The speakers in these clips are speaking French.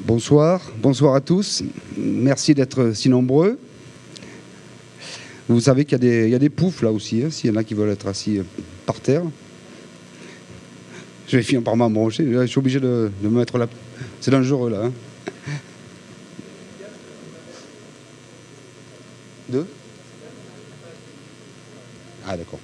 Bonsoir, bonsoir à tous. Merci d'être si nombreux. Vous savez qu'il y, a des poufs là aussi, hein, s'il y en a qui veulent être assis euh, par terre. Je vais finir par m'embrancher. Je suis obligé de, me mettre là. C'est dangereux là. Hein. Deux Ah d'accord.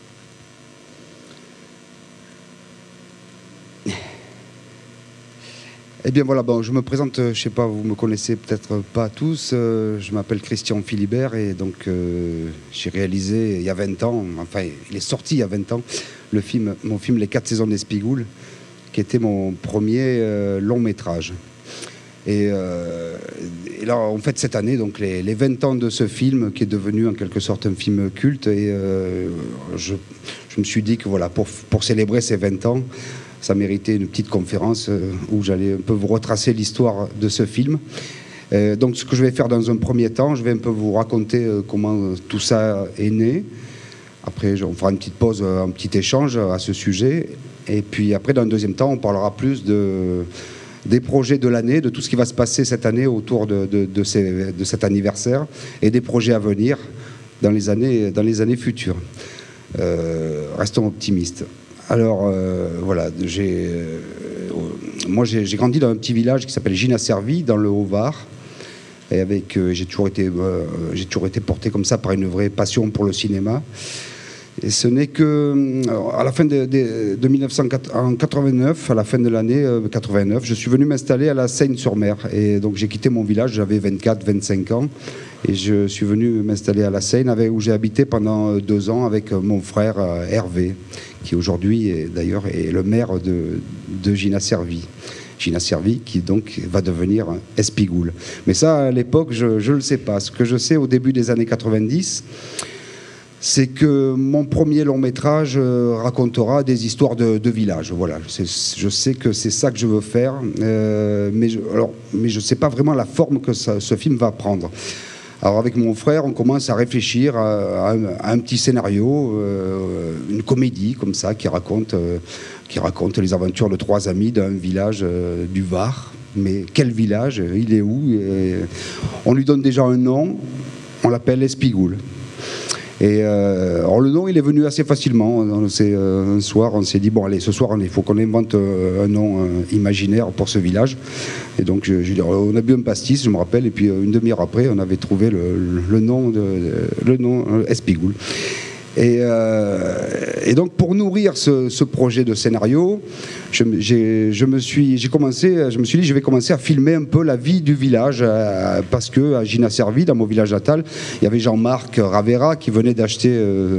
Eh bien voilà, bon, je me présente, euh, je sais pas, vous me connaissez peut-être pas tous. Euh, je m'appelle Christian Philibert et donc euh, j'ai réalisé il y a 20 ans, enfin il est sorti il y a 20 ans, le film, mon film Les quatre saisons d'Espigoul, qui était mon premier long métrage. Et, là, en fait, cette année, donc les, 20 ans de ce film, qui est devenu en quelque sorte un film culte, et je, je, me suis dit que voilà, pour, pour célébrer ces 20 ans, ça méritait une petite conférence euh, où j'allais un peu vous retracer l'histoire de ce film. Euh, donc ce que je vais faire dans un premier temps, je vais un peu vous raconter euh, comment tout ça est né. Après, on fera une petite pause, un petit échange à ce sujet. Et puis après, dans un deuxième temps, on parlera plus de, des projets de l'année, de tout ce qui va se passer cette année autour de, de, cet anniversaire et des projets à venir dans les années, dans les années futures. restons optimistes. Alors euh, voilà, euh, moi j'ai, grandi dans un petit village qui s'appelle Gina Servi, dans le Haut-Var. Et avec, euh, j'ai toujours été, porté comme ça par une vraie passion pour le cinéma. Et ce n'est que à la fin de, 1989, à la fin de l'année 89, je suis venu m'installer à la Seine-sur-Mer. Et donc j'ai quitté mon village, j'avais 24, 25 ans. Et je suis venu m'installer à la Seine, où j'ai habité pendant deux ans avec mon frère Hervé, qui aujourd'hui d'ailleurs est le maire de, Gina Servi. Gina Servi, qui donc va devenir Espigoul. Mais ça, à l'époque, je ne le sais pas. Ce que je sais au début des années 90, c'est que mon premier long métrage euh, racontera des histoires de, de village. Voilà, je sais que c'est ça que je veux faire, euh, mais je ne sais pas vraiment la forme que ce film va prendre. Alors avec mon frère, on commence à réfléchir à, un, petit scénario, euh, une comédie comme ça, qui raconte, euh, qui raconte les aventures de trois amis d'un village euh, du Var. Mais quel village? Il est où? On lui donne déjà un nom, on l'appelle Espigoul. Et alors le nom, il est venu assez facilement. un soir, on s'est dit bon allez, ce soir, il faut qu'on invente un nom imaginaire pour ce village. Et donc, je, on a bu un pastis, je me rappelle, et puis euh, une demi-heure après, on avait trouvé le, nom, de, le nom euh, Espigoul. Et, euh, et, donc pour nourrir ce, projet de scénario, je, me suis, commencé, je me suis dit, je vais commencer à filmer un peu la vie du village, parce que à Gina Servi, dans mon village natal, il y avait Jean-Marc Ravera qui venait d'acheter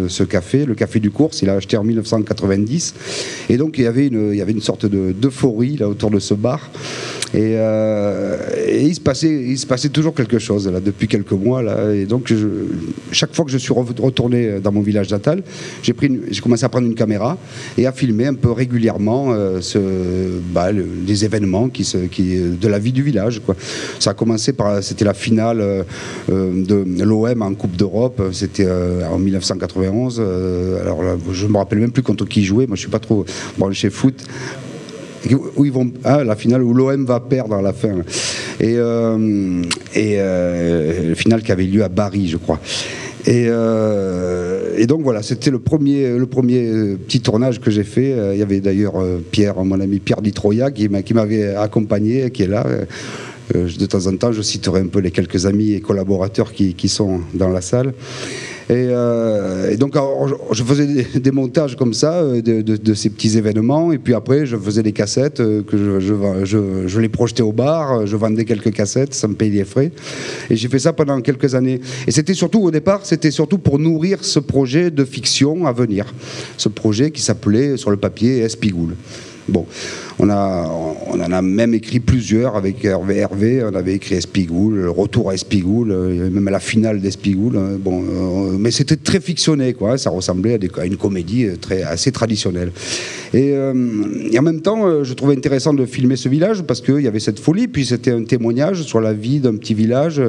ce café, le café du course. Il a acheté en 1990, et donc il y avait une, il y avait une sorte d'euphorie là autour de ce bar. Euh, et, il, se passait, il se passait toujours quelque chose là, depuis quelques mois. Là, et donc, chaque fois que je suis retourné dans mon village natal, j'ai commencé à prendre une caméra et à filmer un peu régulièrement euh, bah, les événements qui, qui, de la vie du village. Quoi. Ça a commencé par. C'était la finale euh, de l'OM en Coupe d'Europe. C'était en 1991. alors je me rappelle même plus contre qui jouait. Moi, je suis pas trop branché foot où ils vont ah, la finale où l'OM va perdre à la fin et euh, et euh, le qui avait lieu à Paris je crois et, euh, et, donc voilà, c'était le premier, le premier petit tournage que j'ai fait. Il y avait d'ailleurs Pierre, mon ami Pierre Ditroya, qui m'avait accompagné, qui est là. De temps en temps, je citerai un peu les quelques amis et collaborateurs qui sont dans la salle. Euh, et, donc, je faisais des, montages comme ça euh, de, ces petits événements. Et puis après, je faisais des cassettes euh, que je, je, les projetais au bar. Je vendais quelques cassettes, ça me payait les frais. Et j'ai fait ça pendant quelques années. Et c'était surtout, au départ, c'était surtout pour nourrir ce projet de fiction à venir. Ce projet qui s'appelait sur le papier Espigoul. Bon, On, a, on en a même écrit plusieurs avec Hervé. Hervé on avait écrit Espigoul, le retour à Espigoul, même à la finale d'Espigoul. Bon, mais c'était très fictionné, quoi. Ça ressemblait à, une comédie très, assez traditionnelle. Et, en même temps, je trouvais intéressant de filmer ce village parce qu'il y avait cette folie, puis c'était un témoignage sur la vie d'un petit village.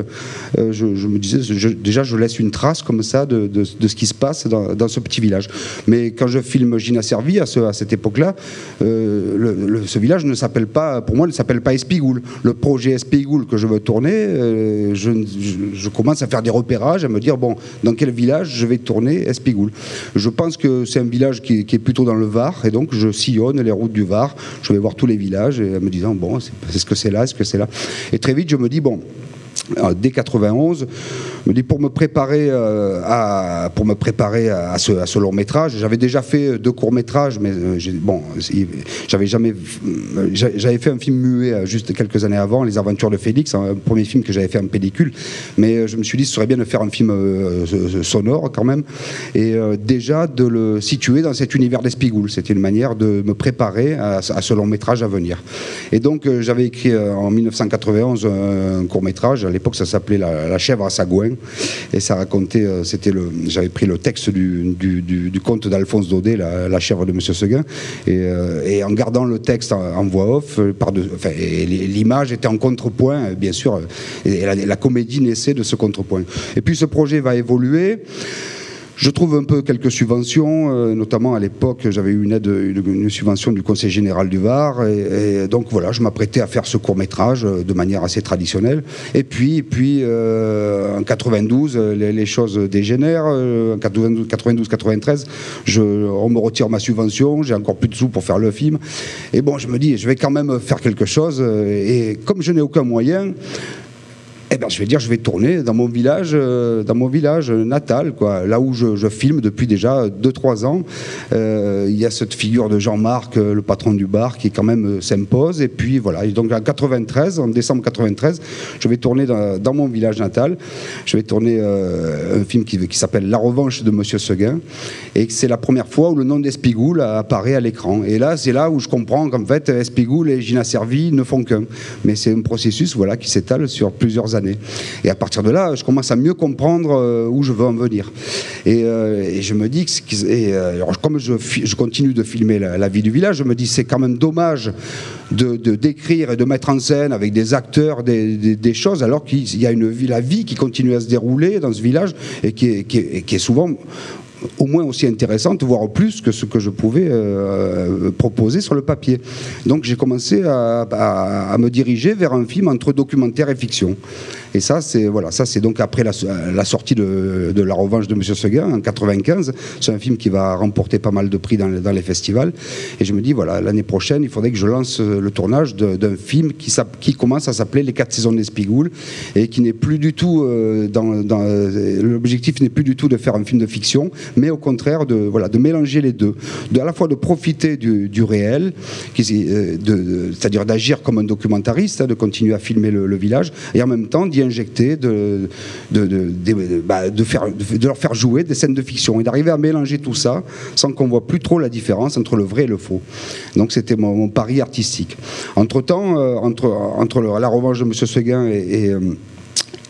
Je, me disais, déjà, je laisse une trace comme ça de, ce qui se passe dans, ce petit village. Mais quand je filme Gina Servi à, ce, à cette époque-là, euh, ce village ne s'appelle pas, pour moi, ne s'appelle pas Espigoul. Le projet Espigoul que je veux tourner, euh, je, commence à faire des repérages, à me dire, bon, dans quel village je vais tourner Espigoul. Je pense que c'est un village qui, est plutôt dans le Var, et donc je sillonne les routes du Var, je vais voir tous les villages, et en me disant, bon, c'est ce que c'est là, est-ce que c'est là? Et très vite, je me dis, bon, dès 91, me dit pour me préparer euh, à pour me préparer à ce, long métrage. J'avais déjà fait deux courts métrages, mais euh, bon, j'avais jamais j'avais fait un film muet euh, juste quelques années avant, Les Aventures de Félix, un premier film que j'avais fait en pellicule. Mais je me suis dit, ce serait bien de faire un film sonore quand même, et déjà de le situer dans cet univers d'Espigoul. C'était une manière de me préparer à, à, ce long métrage à venir. Et donc j'avais écrit en 1991 un court métrage l'époque, ça s'appelait la, chèvre à Sagouin. Et ça racontait, euh, c'était le, j'avais pris le texte du, conte d'Alphonse Daudet, la, chèvre de Monsieur Seguin. Euh, et, en gardant le texte en, voix off, euh, l'image était en contrepoint, bien sûr. Et la, la comédie naissait de ce contrepoint. Et puis ce projet va évoluer. Je trouve un peu quelques subventions, euh, notamment à l'époque, j'avais eu une aide, une, subvention du Conseil général du Var, et, donc voilà, je m'apprêtais à faire ce court métrage euh, de manière assez traditionnelle. Et puis, puis euh, en 92, les, choses dégénèrent. En 92-93, je, on me retire ma subvention, j'ai encore plus de sous pour faire le film. Et bon, je me dis, je vais quand même faire quelque chose. Et comme je n'ai aucun moyen, eh ben, je vais dire, je vais tourner dans mon village, euh, dans mon village natal, là où je, filme depuis déjà 2-3 ans. Euh, il y a cette figure de Jean-Marc, euh, le patron du bar, qui quand même s'impose. Et puis voilà. donc en 93, en décembre 93, je vais tourner dans, mon village natal. Je vais tourner un film qui, qui s'appelle La Revanche de Monsieur Seguin, et c'est la première fois où le nom d'Espigoul apparaît à l'écran. Et là, c'est là où je comprends qu'en fait, Espigoul et Gina Servi ne font qu'un. Mais c'est un processus, voilà, qui s'étale sur plusieurs années. Et à partir de là, je commence à mieux comprendre euh, où je veux en venir. Et, euh, je me dis que, euh, comme je, continue de filmer la, vie du village, je me dis c'est quand même dommage de, décrire et de mettre en scène avec des acteurs des, choses alors qu'il y a une la vie qui continue à se dérouler dans ce village et qui est souvent au moins aussi intéressante, voire plus que ce que je pouvais euh, proposer sur le papier. Donc j'ai commencé à, me diriger vers un film entre documentaire et fiction. Et ça, c'est voilà, ça c'est donc après la, sortie de, La Revanche de Monsieur Seguin en 95. C'est un film qui va remporter pas mal de prix dans, les festivals. Et je me dis voilà, l'année prochaine, il faudrait que je lance le tournage d'un film qui, commence à s'appeler Les Quatre Saisons d'Espigoul et qui n'est plus du tout euh, l'objectif n'est plus du tout de faire un film de fiction, mais au contraire de, voilà, de mélanger les deux, de, à la fois de profiter du, réel, euh, c'est-à-dire d'agir comme un documentariste, hein, de continuer à filmer le, village, et en même temps d'y injecter, de, de, bah, de, faire, de leur faire jouer des scènes de fiction, et d'arriver à mélanger tout ça sans qu'on voit plus trop la différence entre le vrai et le faux. Donc c'était mon, pari artistique. Entre-temps, euh, entre, entre la revanche de M. Seguin et, euh,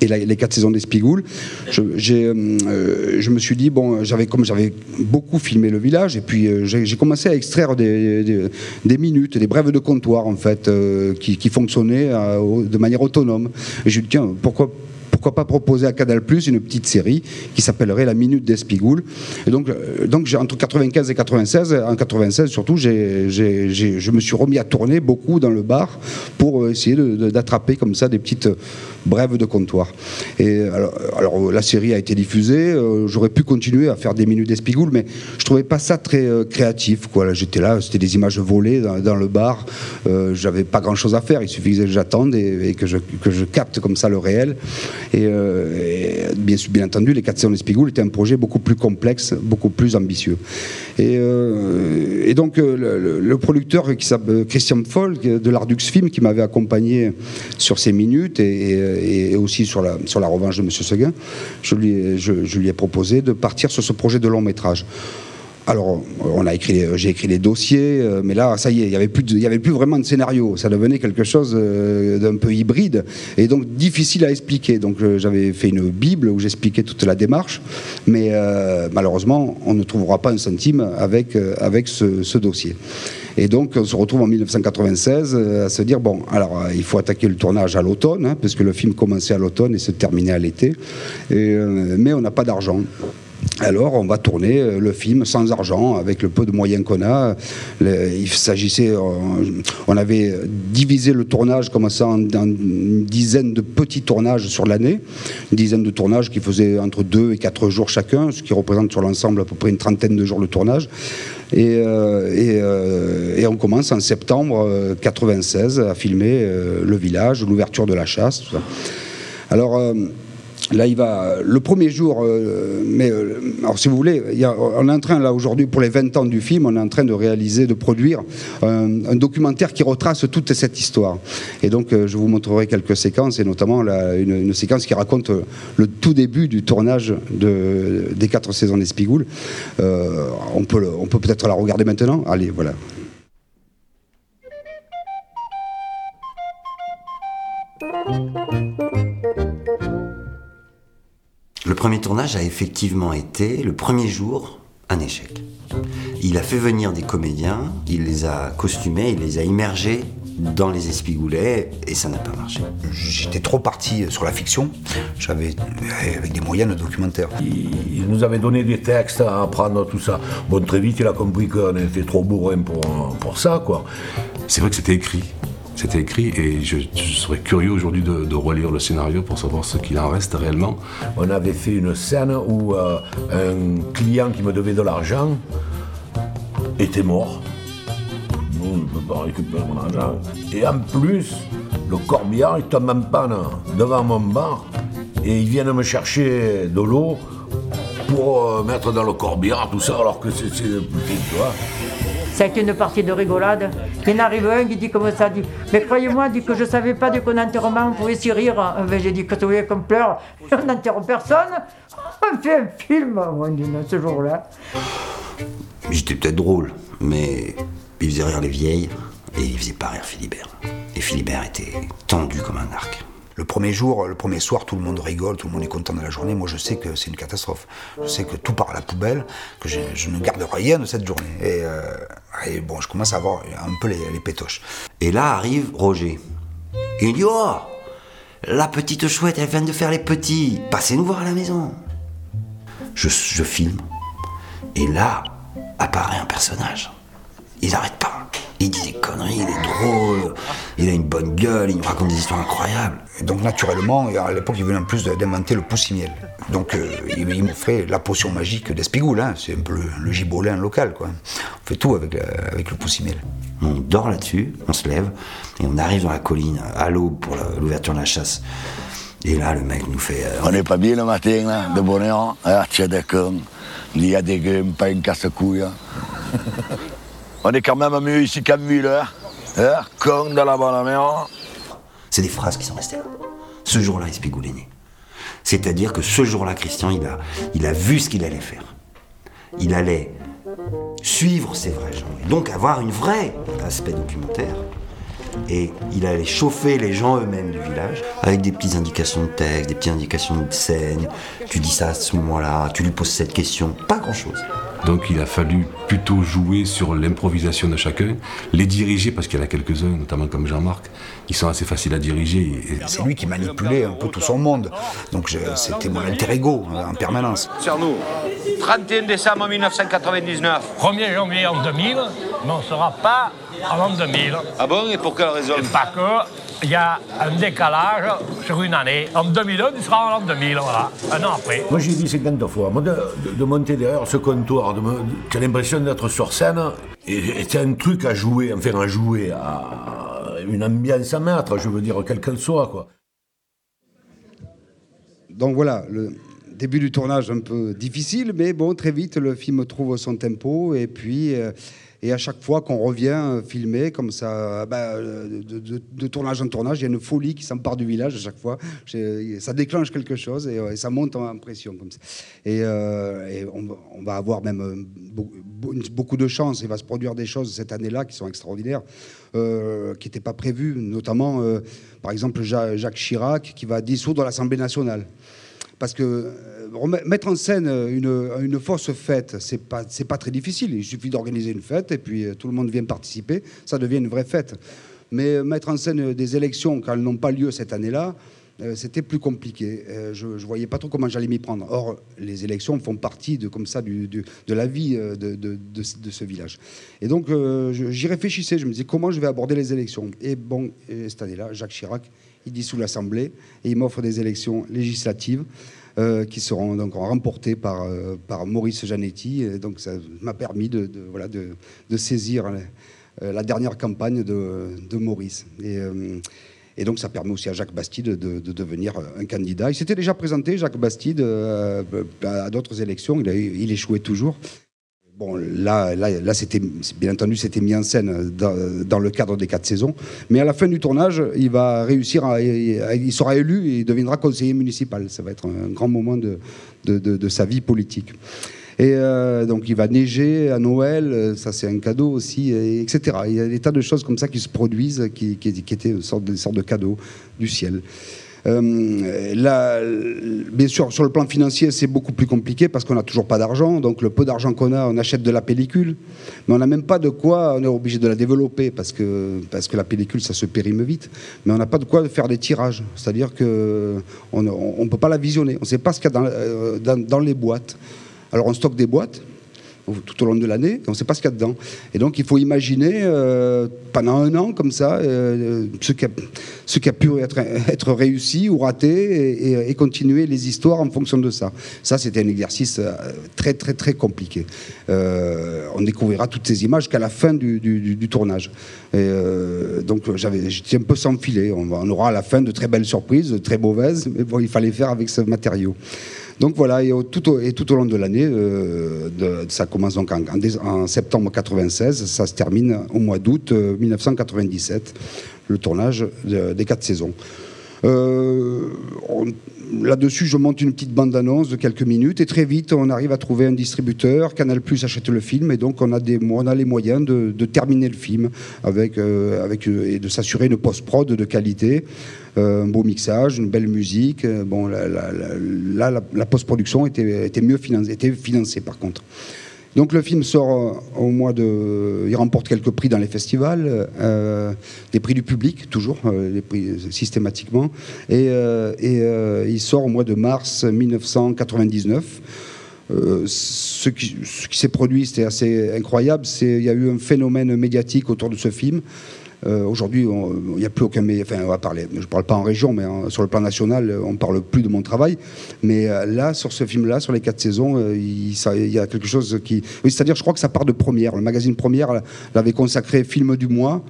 les quatre saisons d'Espigoul, je, euh, je me suis dit, bon, j'avais comme j'avais beaucoup filmé le village, et puis euh, j'ai commencé à extraire des, minutes, des brèves de comptoir, en fait, euh, qui, fonctionnaient de manière autonome. Je me dit, tiens, pourquoi pas proposer à Canal Plus une petite série qui s'appellerait La Minute d'Espigoul. Et donc, euh, entre 95 et 96, en 96 surtout, je me suis remis à tourner beaucoup dans le bar pour euh, essayer d'attraper comme ça des petites brèves de comptoir. Et alors, la série a été diffusée, euh, j'aurais pu continuer à faire des minutes d'Espigoul, mais je trouvais pas ça très créatif. J'étais là, c'était des images volées dans, le bar, j'avais pas grand chose à faire, il suffisait que j'attende et, que, je, capte comme ça le réel. Euh, et, bien, bien, entendu, les 4 saisons d'Espigoul étaient un projet beaucoup plus complexe, beaucoup plus ambitieux. Et, euh, donc, euh, le, producteur Christian Foll de l'Ardux Film, qui m'avait accompagné sur ces minutes et, aussi sur la, sur la revanche de M. Seguin, je lui, je lui ai proposé de partir sur ce projet de long métrage. alors, on a écrit, j'ai écrit les dossiers, euh, mais là, ça y est, il n'y avait, avait plus vraiment de scénario. Ça devenait quelque chose euh, d'un peu hybride et donc difficile à expliquer. Donc, euh, j'avais fait une Bible où j'expliquais toute la démarche, mais malheureusement, on ne trouvera pas un centime avec, avec ce, dossier. Et donc, on se retrouve en 1996 à se dire bon, alors il faut attaquer le tournage à l'automne, hein, puisque le film commençait à l'automne et se terminait à l'été, mais on n'a pas d'argent. Alors, on va tourner euh, le film sans argent, avec le peu de moyens qu'on a. Il s'agissait, euh, on avait divisé le tournage comme ça en, une dizaine de petits tournages sur l'année, une dizaine de tournages qui faisaient entre 2 et 4 jours chacun, ce qui représente sur l'ensemble à peu près une trentaine de jours de tournage. Et, euh, et, on commence en septembre 96 à filmer le village, l'ouverture de la chasse. Alors, Là, il va le premier jour, euh, mais euh, alors si vous voulez, on est en train là aujourd'hui pour les 20 ans du film, on est en train de réaliser, de produire un, documentaire qui retrace toute cette histoire. Et donc, euh, je vous montrerai quelques séquences et notamment une, séquence qui raconte le tout début du tournage de, des quatre saisons d'Espigoul. on peut, on peut peut-être la regarder maintenant. Allez, voilà. Le premier tournage a effectivement été, le premier jour, un échec. Il a fait venir des comédiens, il les a costumés, il les a immergés dans les espigoulets et ça n'a pas marché. J'étais trop parti sur la fiction, j'avais avec des moyens de documentaire. Il, nous avait donné des textes à apprendre, tout ça. Bon, très vite, il a compris qu'on était trop bourrin pour, pour ça, quoi. C'est vrai que c'était écrit. C'était écrit et je, serais curieux aujourd'hui de, relire le scénario pour savoir ce qu'il en reste réellement. On avait fait une scène où euh, un client qui me devait de l'argent était mort. Nous, ne peut pas récupérer mon argent. Et en plus, le corbillard, il tombe en panne devant mon bar et ils viennent me chercher de l'eau pour euh, mettre dans le corbillard, tout ça, alors que c'est, tu vois. C'est une partie de rigolade. Il arrive un qui dit comme ça, dit, mais croyez-moi, dit que je savais pas qu'un enterrement on pouvait s'y rire. J'ai dit que tu voyais qu'on pleure, on n'enterre personne. On fait un film, on dit ce jour-là. J'étais peut-être drôle, mais il faisait rire les vieilles et il faisait pas rire Philibert. Et Philibert était tendu comme un arc. Le premier jour, le premier soir, tout le monde rigole, tout le monde est content de la journée. Moi, je sais que c'est une catastrophe. Je sais que tout part à la poubelle, que je, ne garde rien de cette journée. Euh, et, bon, je commence à avoir un peu les, pétoches. Et là arrive Roger. il dit Oh La petite chouette, elle vient de faire les petits. Passez nous voir à la maison. Je, je filme. Et là apparaît un personnage. Il n'arrête pas il dit des conneries, il est drôle, il a une bonne gueule, il nous raconte des histoires incroyables. donc naturellement, à l'époque, il venait en plus d'inventer le poussimiel. Donc euh, il, il fait la potion magique d'Espigoul, hein. c'est un peu le, gibolin local. Quoi. On fait tout avec, le poussimiel. On dort là-dessus, on se lève, et on arrive dans la colline à l'aube pour l'ouverture de la chasse. Et là, le mec nous fait... Euh, on n'est pas bien le matin, de bonheur. Ah, tiens, d'accord. Il y a des gars, pas une casse-couille. Hein. On est quand même mieux ici qu'à Müller. Hein dans la. C'est des phrases qui sont restées là. Ce jour-là, Espigou est né. C'est-à-dire que ce jour-là, Christian, il a, il a vu ce qu'il allait faire. Il allait suivre ces vrais gens, et donc avoir une vraie aspect documentaire. Et il allait chauffer les gens eux-mêmes du village avec des petites indications de texte, des petites indications de scène. Tu dis ça à ce moment-là, tu lui poses cette question, pas grand-chose. Donc il a fallu plutôt jouer sur l'improvisation de chacun, les diriger, parce qu'il y en a quelques-uns, notamment comme Jean-Marc, qui sont assez faciles à diriger. C'est lui qui manipulait un peu tout son monde. Donc c'était mon alter ego hein, en permanence. Sur nous, 31 décembre 1999. 1er janvier en 2000, mais on ne sera pas avant 2000. Ah bon Et pour quelle raison? Parce qu'il y a un décalage sur une année. En 2001, tu seras en 2000, voilà, un an après. Moi, j'ai dit 50 fois, moi, de, de, monter derrière ce comptoir, tu as l'impression d'être sur scène, et c'est un truc à jouer, enfin à jouer, à une ambiance à mettre, je veux dire, quelle qu'elle soit, quoi. Donc voilà, le début du tournage un peu difficile, mais bon, très vite, le film trouve son tempo, et puis... Euh, Et à chaque fois qu'on revient euh, filmer, comme ça, bah, euh, de, tournage en tournage, il y a une folie qui s'empare du village à chaque fois. Ça déclenche quelque chose et, euh, ça monte en pression. Et, euh, on, va- avoir même euh, beau- beau- beaucoup de chance. Il va se produire des choses cette année-là qui sont extraordinaires, euh, qui n'étaient pas prévues. Notamment, euh, par exemple, Ja- Jacques Chirac qui va dissoudre l'Assemblée nationale. Parce que euh, mettre en scène une, une fausse fête, c'est pas pas très difficile. Il suffit d'organiser une fête et puis euh, tout le monde vient participer, ça devient une vraie fête. Mais euh, mettre en scène des élections quand elles n'ont pas lieu cette année-là, euh, c'était plus compliqué. Euh, je, je voyais pas trop comment j'allais m'y prendre. Or, les élections font partie de comme ça de la vie euh, de, de- de ce- village. Et donc, euh, j'y réfléchissais. Je me disais comment je vais aborder les élections? Et bon, et cette année-là, Jacques Chirac, il dissout l'Assemblée et il m'offre des élections législatives euh, qui seront donc remportées par, euh, par Maurice Janetti. Et donc, ça m'a permis de, voilà, de, saisir euh, la dernière campagne de, Maurice. Et, donc, ça permet aussi à Jacques Bastide de, de devenir un candidat. Il s'était déjà présenté, Jacques Bastide, à d'autres élections. Il, a, il échouait toujours. Bon, là, là, là c'était, bien entendu, c'était mis en scène dans, le cadre des quatre saisons. Mais à la fin du tournage, il va réussir il sera élu et il deviendra conseiller municipal. Ça va être un grand moment de, de, sa vie politique. Et euh, donc, il va neiger à Noël, ça c'est un cadeau aussi, et etc. Il y a des tas de choses comme ça qui se produisent, qui, étaient une sorte de, une sorte de cadeau du ciel. Euh, bien sûr, sur le plan financier, c'est beaucoup plus compliqué parce qu'on n'a toujours pas d'argent. Donc, le peu d'argent qu'on a, on achète de la pellicule. Mais on n'a même pas de quoi, on est obligé de la développer parce que, parce que la pellicule, ça se périme vite. Mais on n'a pas de quoi faire des tirages. C'est-à-dire qu'on ne peut pas la visionner. On ne sait pas ce qu'il y a euh, dans les boîtes. Alors, on stocke des boîtes tout au long de l'année, on ne sait pas ce qu'il y a dedans. Et donc il faut imaginer euh, pendant un an comme ça euh, ce, qui a, pu être, réussi ou raté et, continuer les histoires en fonction de ça. Ça c'était un exercice euh, très très très compliqué. Euh, on découvrira toutes ces images qu'à la fin du, tournage. Donc j'étais un peu sans filet. On, on aura à la fin de très belles surprises, de très mauvaises, mais bon il fallait faire avec ce matériau. Donc voilà, et tout au, long de l'année, euh, ça commence en, septembre 96, ça se termine au mois d'août euh, 1997, le tournage de- des quatre saisons. Euh, Là-dessus, je monte une petite bande-annonce de quelques minutes et très vite, on arrive à trouver un distributeur. Canal Plus achète le film et donc on a, des, on a les moyens de, terminer le film avec, euh, avec, euh, et de s'assurer une post-prod de qualité, un beau mixage, une belle musique. Bon, là, la, la post-production était, était mieux financée, était financée par contre. Donc le film sort euh, au mois de... Il remporte quelques prix dans les festivals, euh, des prix du public, toujours, euh, les prix systématiquement. Et, il sort au mois de mars 1999. Euh, ce qui, qui s'est produit, c'était assez incroyable. Il y a eu un phénomène médiatique autour de ce film. Euh, Aujourd'hui, il n'y a plus aucun. mé- Enfin, on va parler. Je ne parle pas en région, mais sur le plan national, euh, on ne parle plus de mon travail. Mais euh, là, sur ce film-là, sur les quatre saisons, il, y a quelque chose qui. Oui, c'est-à-dire, je crois que ça part de Première. Le magazine Première l'avait consacré film du mois.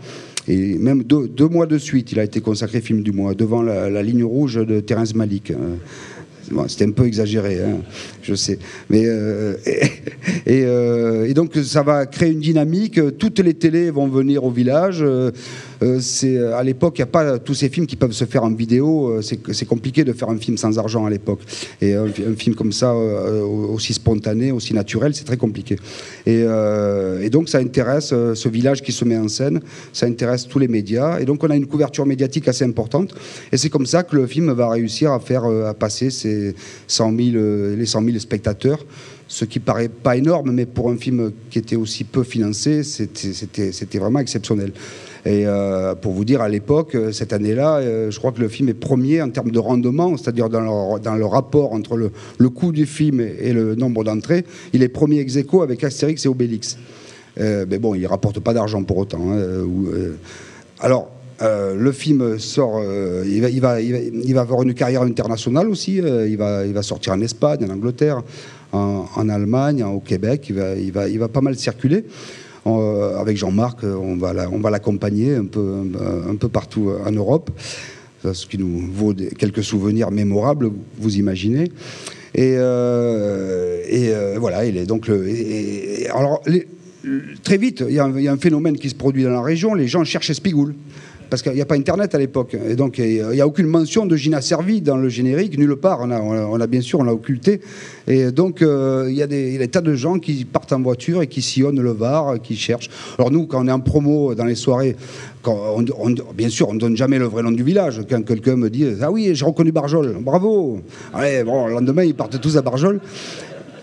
Et même deux, deux mois de suite, il a été consacré film du mois, devant la, la ligne rouge de Terence Malik. Euh, C'était un peu exagéré, hein, je sais. Mais, euh, et, euh, et donc, ça va créer une dynamique. Toutes les télés vont venir au village. Euh, euh, à l'époque, il n'y a pas tous ces films qui peuvent se faire en vidéo. Euh, C'est, compliqué de faire un film sans argent à l'époque. Et un, film comme ça, aussi spontané, aussi naturel, c'est très compliqué. Et, donc, ça intéresse ce village qui se met en scène. Ça intéresse tous les médias. Et donc, on a une couverture médiatique assez importante. Et c'est comme ça que le film va réussir à faire à passer ses 100 000, euh, les 100 000 spectateurs. Ce qui paraît pas énorme, mais pour un film qui était aussi peu financé, c'était vraiment exceptionnel. Et euh, pour vous dire, à l'époque, euh, cette année-là, euh, je crois que le film est premier en termes de rendement, c'est-à-dire dans le, rapport entre le, coût du film et, le nombre d'entrées. Il est premier ex aequo avec Astérix et Obélix. Mais bon, il rapporte pas d'argent pour autant. hein, alors, le film sort, il, va, avoir une carrière internationale aussi. il, va, sortir en Espagne, en Angleterre, en, Allemagne, au Québec. Il va pas mal circuler. Euh, avec Jean-Marc, euh, on va l'accompagner un peu, peu partout euh, en Europe, ce qui nous vaut quelques souvenirs mémorables, vous imaginez. Et, euh, euh, voilà, il est donc le. alors, très vite, il y, a un- il y a un phénomène qui se produit dans la région, les gens cherchent Espigoul. Parce qu'il n'y a pas Internet à l'époque. Et donc, il n'y a aucune mention de Gina Servi dans le générique, nulle part. On a, on a- on a bien sûr, on l'a occulté. Et donc, euh, il y, a des tas de gens qui partent en voiture et qui sillonnent le Var, qui cherchent. Alors, nous, quand on est en promo dans les soirées, bien sûr, on ne donne jamais le vrai nom du village. Quand quelqu'un me dit Ah oui, j'ai reconnu Barjol, bravo Allez, bon, le lendemain, ils partent tous à Barjol.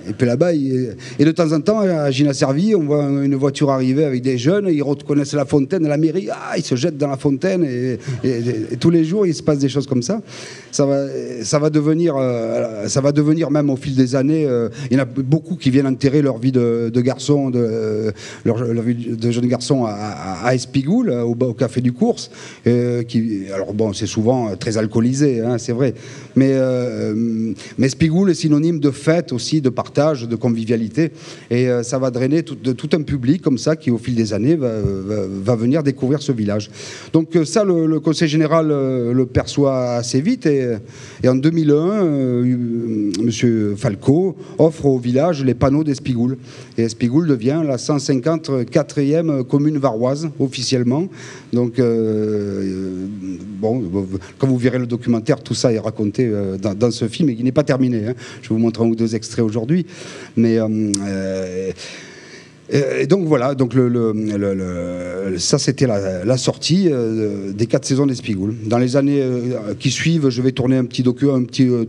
Et puis là-bas, et de temps en temps, à Gina Servi, on voit une voiture arriver avec des jeunes, ils reconnaissent la fontaine, la mairie, ah, ils se jettent dans la fontaine, et, tous les jours, il se passe des choses comme ça. Ça va, ça va devenir, euh, ça va devenir même au fil des années. euh, il y en a beaucoup qui viennent enterrer leur vie de, garçon, de, euh, leur, vie de jeune garçon à, à, Espigoul, au, café du course. alors bon, c'est souvent très alcoolisé, hein, c'est vrai. Mais, mais Espigoul est synonyme de fête aussi, de partage, de convivialité. Et euh, ça va drainer tout, un public comme ça qui, au fil des années, va, venir découvrir ce village. Donc euh, ça, le, Conseil général euh, le perçoit assez vite. Et, en 2001, euh, M. Falco offre au village les panneaux d'Espigoul. Et Espigoul devient la 154e commune varoise officiellement. Donc, bon, quand vous verrez le documentaire, tout ça est raconté dans, ce film et qui n'est pas terminé. hein. Je vous montrer un ou deux extraits aujourd'hui. Mais. Et donc voilà, donc ça c'était la, sortie euh, des quatre saisons d'Espigoul. Dans les années euh, qui suivent, je vais tourner un petit docu, un petit, euh,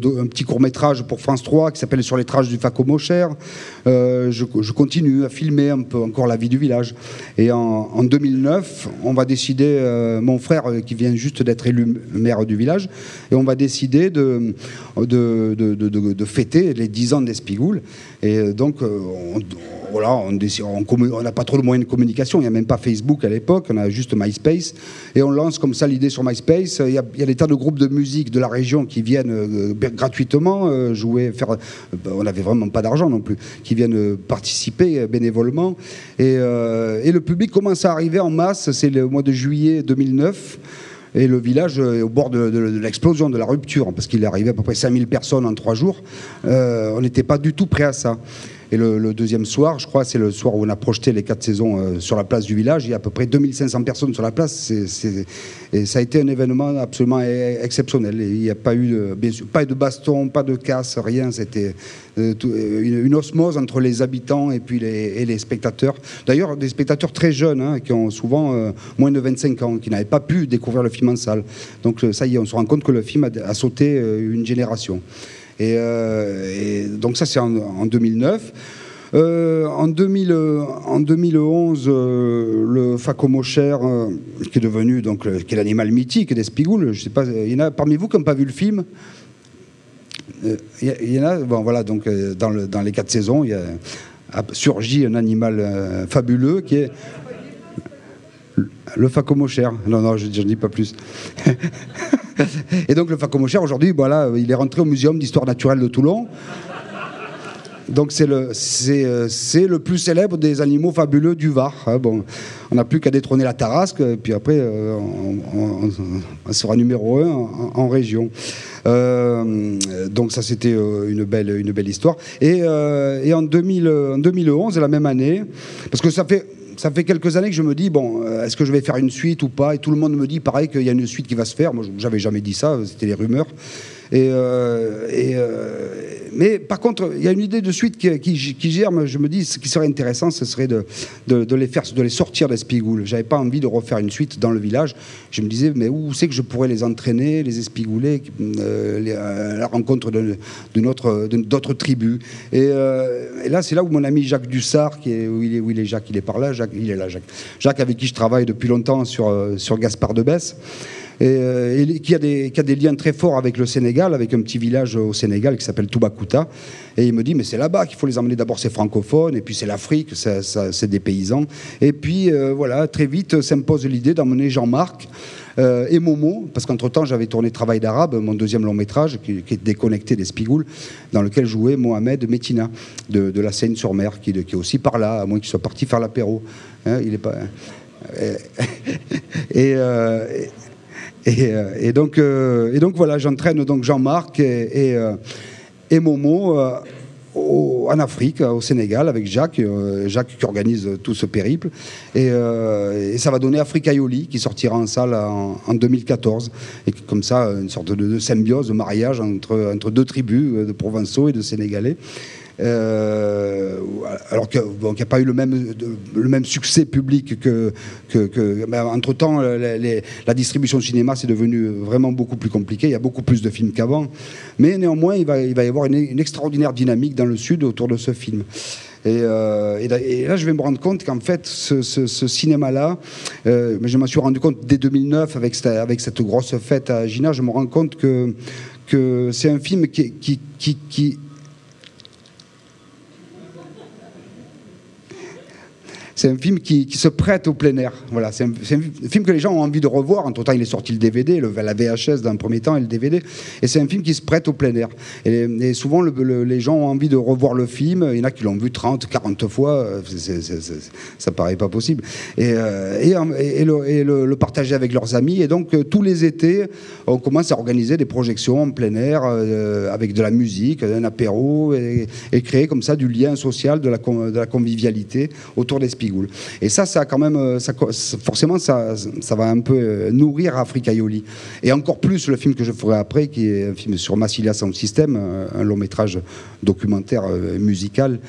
court métrage pour France 3 qui s'appelle Sur les traces du Faco cher. je, je continue à filmer un peu encore la vie du village. Et en, en 2009, on va décider, mon frère qui vient juste d'être élu maire du village, et on va décider de, fêter les 10 ans d'Espigoul. Et euh, donc, euh, on, voilà, on n'a pas trop de moyens de communication, il n'y a même pas Facebook à l'époque, on a juste MySpace. Et on lance comme ça l'idée sur MySpace. Il y, a, des tas de groupes de musique de la région qui viennent euh, gratuitement euh, jouer, faire. on n'avait vraiment pas d'argent non plus, qui viennent participer bénévolement. Et, et le public commence à arriver en masse, c'est le mois de juillet 2009. Et le village est au bord de, l'explosion, de la rupture, parce qu'il est arrivé à peu près 5000 personnes en trois jours. Euh, on n'était pas du tout prêt à ça. Et le, deuxième soir, je crois, c'est le soir où on a projeté les quatre saisons euh, sur la place du village. Il y a à peu près 2500 personnes sur la place. Et ça a été un événement absolument e- exceptionnel. Il n'y a pas eu, de, bien sûr, pas de baston, pas de casse, rien. C'était euh, euh, une, osmose entre les habitants et puis les, spectateurs. D'ailleurs, des spectateurs très jeunes, hein, qui ont souvent moins de 25 ans, qui n'avaient pas pu découvrir le film en salle. Donc ça y est, on se rend compte que le film a, sauté une génération. Et, euh, et donc ça, c'est en, en 2009. Euh, en, 2000, euh, 2011, euh, le Facomo cher, euh, qui est devenu donc qui est l'animal mythique d'Espigoul, je sais pas, il y en a parmi vous qui n'ont pas vu le film Il y, en a, bon voilà, donc dans, dans les quatre saisons, il y a, a surgi un animal fabuleux qui est le Facomo cher. Non, non, je ne dis pas plus. Et donc le Facomo cher, aujourd'hui, voilà, il est rentré au Muséum d'histoire naturelle de Toulon. Donc c'est le, c'est, euh, le plus célèbre des animaux fabuleux du Var. hein. Bon, on n'a plus qu'à détrôner la Tarasque, puis après, euh, on, sera numéro un en, région. Euh, donc ça, c'était une belle, une belle histoire. Et, et en, 2000, en 2011, la même année, parce que ça fait... Ça fait quelques années que je me dis, bon, euh, est-ce que je vais faire une suite ou pas? Et tout le monde me dit, pareil, qu'il y a une suite qui va se faire. Moi, j'avais jamais dit ça, c'était les rumeurs. Euh, euh, mais par contre, il y a une idée de suite qui, qui- germe. Je me dis, ce qui serait intéressant, ce serait de, les faire, de les sortir. J'avais pas envie de refaire une suite dans le village. Je me disais, mais où c'est que je pourrais les entraîner, les espigouler, euh, à la rencontre d'autres tribus. Et, là, c'est là où mon ami Jacques Dussard, qui est, où il est, Jacques, il est par là, Jacques, il est là, Jacques. Jacques avec qui je travaille depuis longtemps sur, sur Gaspard de Besse et, euh, qui, a des, liens très forts avec le Sénégal, avec un petit village au Sénégal qui s'appelle Toubacouta. Et il me dit, mais c'est là-bas qu'il faut les emmener. D'abord, c'est francophone, et puis c'est l'Afrique, c'est des paysans. Et puis, euh, voilà, très vite s'impose l'idée d'emmener Jean-Marc. euh, et Momo, parce qu'entre-temps j'avais tourné Travail d'arabe, mon deuxième long métrage, qui, est déconnecté des Spigoules, dans lequel jouait Mohamed Metina, de, la Seine-sur-Mer, qui, est aussi par là, à moins qu'il soit parti faire l'apéro. Hein, il est pas. et, et donc, euh, et donc voilà, j'entraîne donc Jean-Marc et, euh, Momo euh, en Afrique, au Sénégal, avec Jacques, euh, Jacques qui organise tout ce périple. Et, euh, ça va donner Africa Ioli, qui sortira en salle en, en 2014. Et comme ça, une sorte de, symbiose, de mariage entre, deux tribus euh, de Provençaux et de Sénégalais. Euh, alors que, bon, qu'il n'y a pas eu le même, succès public que. mais entre-temps, les- les- la distribution de cinéma, c'est devenu vraiment beaucoup plus compliqué. Il y a beaucoup plus de films qu'avant. Mais néanmoins, il va, y avoir une, extraordinaire dynamique dans le Sud autour de ce film. Et, euh, là, je vais me rendre compte qu'en fait, ce, cinéma-là, euh, je m'en suis rendu compte dès 2009 avec cette, grosse fête à Gina, je me rends compte que, c'est un film qui C'est un film qui, se prête au plein air. Voilà, c'est un, film que les gens ont envie de revoir. Entre temps, il est sorti le DVD, la VHS dans un premier temps et le DVD. Et c'est un film qui se prête au plein air. Et, souvent, le- le- les gens ont envie de revoir le film. Il y en a qui l'ont vu 30, 40 fois. C'est- c'est- ça paraît pas possible. Et, euh, le, partager avec leurs amis. Et donc, euh, tous les étés, on commence à organiser des projections en plein air euh, avec de la musique, un apéro, et, créer comme ça du lien social, de la, de la convivialité autour des Et ça, ça quand même, euh, forcément, ça, ça va un peu euh, nourrir Africa Ioli. Et encore plus le film que je ferai après, qui est un film sur Massilia Sound System, euh, un long métrage documentaire musical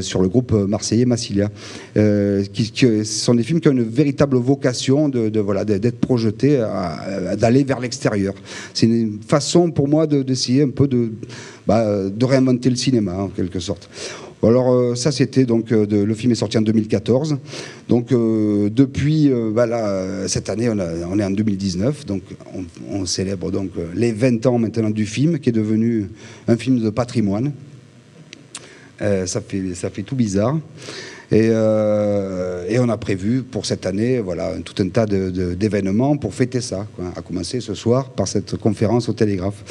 sur le groupe marseillais Massilia. Ce sont des films qui ont une véritable vocation de, voilà, d'être projetés, d'aller vers l'extérieur. C'est une façon pour moi de- d'essayer un peu de, bah, de réinventer le cinéma, en quelque sorte. Alors euh, ça c'était donc euh, le film est sorti en 2014. Donc euh, depuis bah, cette année on, est en 2019 donc on, célèbre donc les 20 ans maintenant du film qui est devenu un film de patrimoine. Ça fait ça fait tout bizarre. Et, on a prévu pour cette année voilà, tout un tas d'événements pour fêter ça, quoi, à commencer ce soir par cette conférence au Télégraphe.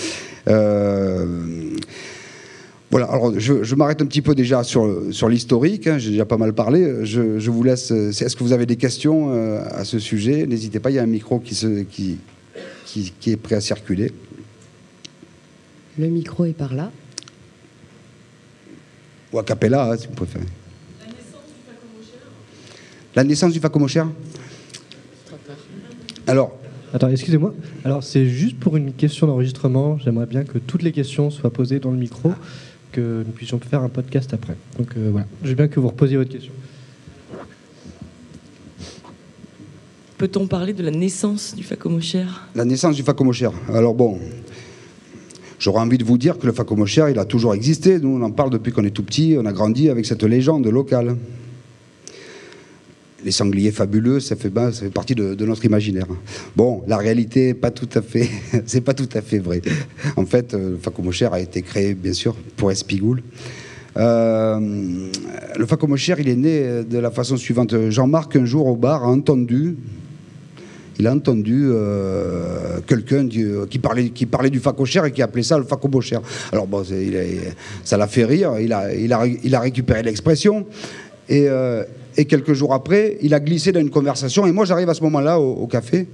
Voilà, alors je, je m'arrête un petit peu déjà sur, sur l'historique, hein, j'ai déjà pas mal parlé. Je, je vous laisse. euh, Est-ce que vous avez des questions euh, à ce sujet? N'hésitez pas, il y a un micro qui, se, qui, qui, qui est prêt à circuler. Le micro est par là. Ou a cappella, hein, si vous préférez. La naissance du Facomocher Alors, Attends, excusez-moi. Alors, c'est juste pour une question d'enregistrement. J'aimerais bien que toutes les questions soient posées dans le micro, que nous puissions faire un podcast après. Donc euh, voilà, je veux bien que vous reposiez votre question. Peut-on parler de la naissance du Facomocher la naissance du Facomocher. Alors bon, j'aurais envie de vous dire que le Facomocher, il a toujours existé. Nous, on en parle depuis qu'on est tout petit. On a grandi avec cette légende locale. Les sangliers fabuleux, ça fait, ça fait partie de, notre imaginaire. Bon, la réalité, pas tout à fait, c'est pas tout à fait vrai. En fait, euh, le Facomocher a été créé, bien sûr, pour Espigoule. Euh, le Facomocher, il est né de la façon suivante. Jean-Marc, un jour au bar, a entendu il a entendu euh, quelqu'un qui parlait, du facocher et qui appelait ça le facobocher. Alors bon, ça l'a fait rire, il a, récupéré l'expression euh, et quelques jours après, il a glissé dans une conversation. Et moi j'arrive à ce moment-là au, café.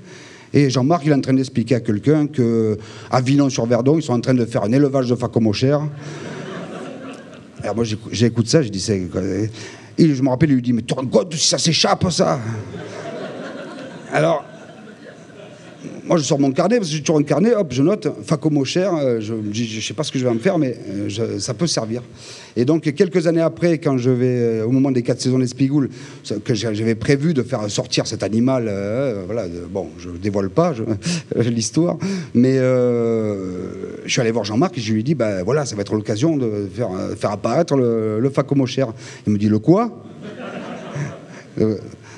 Et Jean-Marc il est en train d'expliquer à quelqu'un que à Villon-sur-Verdon, ils sont en train de faire un élevage de facomochères. Alors moi j'écou- j'écoute ça, je dis c'est Et je me rappelle, il lui dit mais tu si ça s'échappe ça? Alors moi, je sors mon carnet, parce que j'ai toujours un carnet, hop, je note, facomocher, euh, je ne sais pas ce que je vais en faire, mais euh, ça peut servir. Et donc, quelques années après, quand je vais, euh, au moment des quatre saisons des Spigoules, ça- que j'a- j'avais prévu de faire sortir cet animal, euh, voilà, bon, je dévoile pas l'histoire, mais je suis allé voir Jean-Marc et je lui ai dit, ben voilà, ça va être l'occasion de faire, apparaître le, le facomocher. Il me dit, le quoi?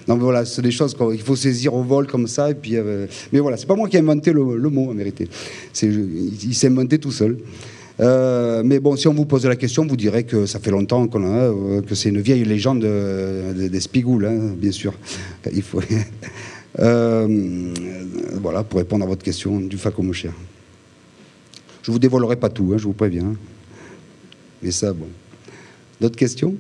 Non, voilà, c'est des choses qu'il faut saisir au vol comme ça. Et puis, euh, mais voilà, c'est pas moi qui ai inventé le, mot en vérité. C'est, il, s'est inventé tout seul. Euh, mais bon, si on vous pose la question, vous direz que ça fait longtemps qu'on a, euh, que c'est une vieille légende de- de- des Spigoules, hein, bien sûr. Il faut. Voilà, pour répondre à votre question du facomocher. Je vous dévoilerai pas tout, hein, je vous préviens. Mais ça, bon. D'autres questions?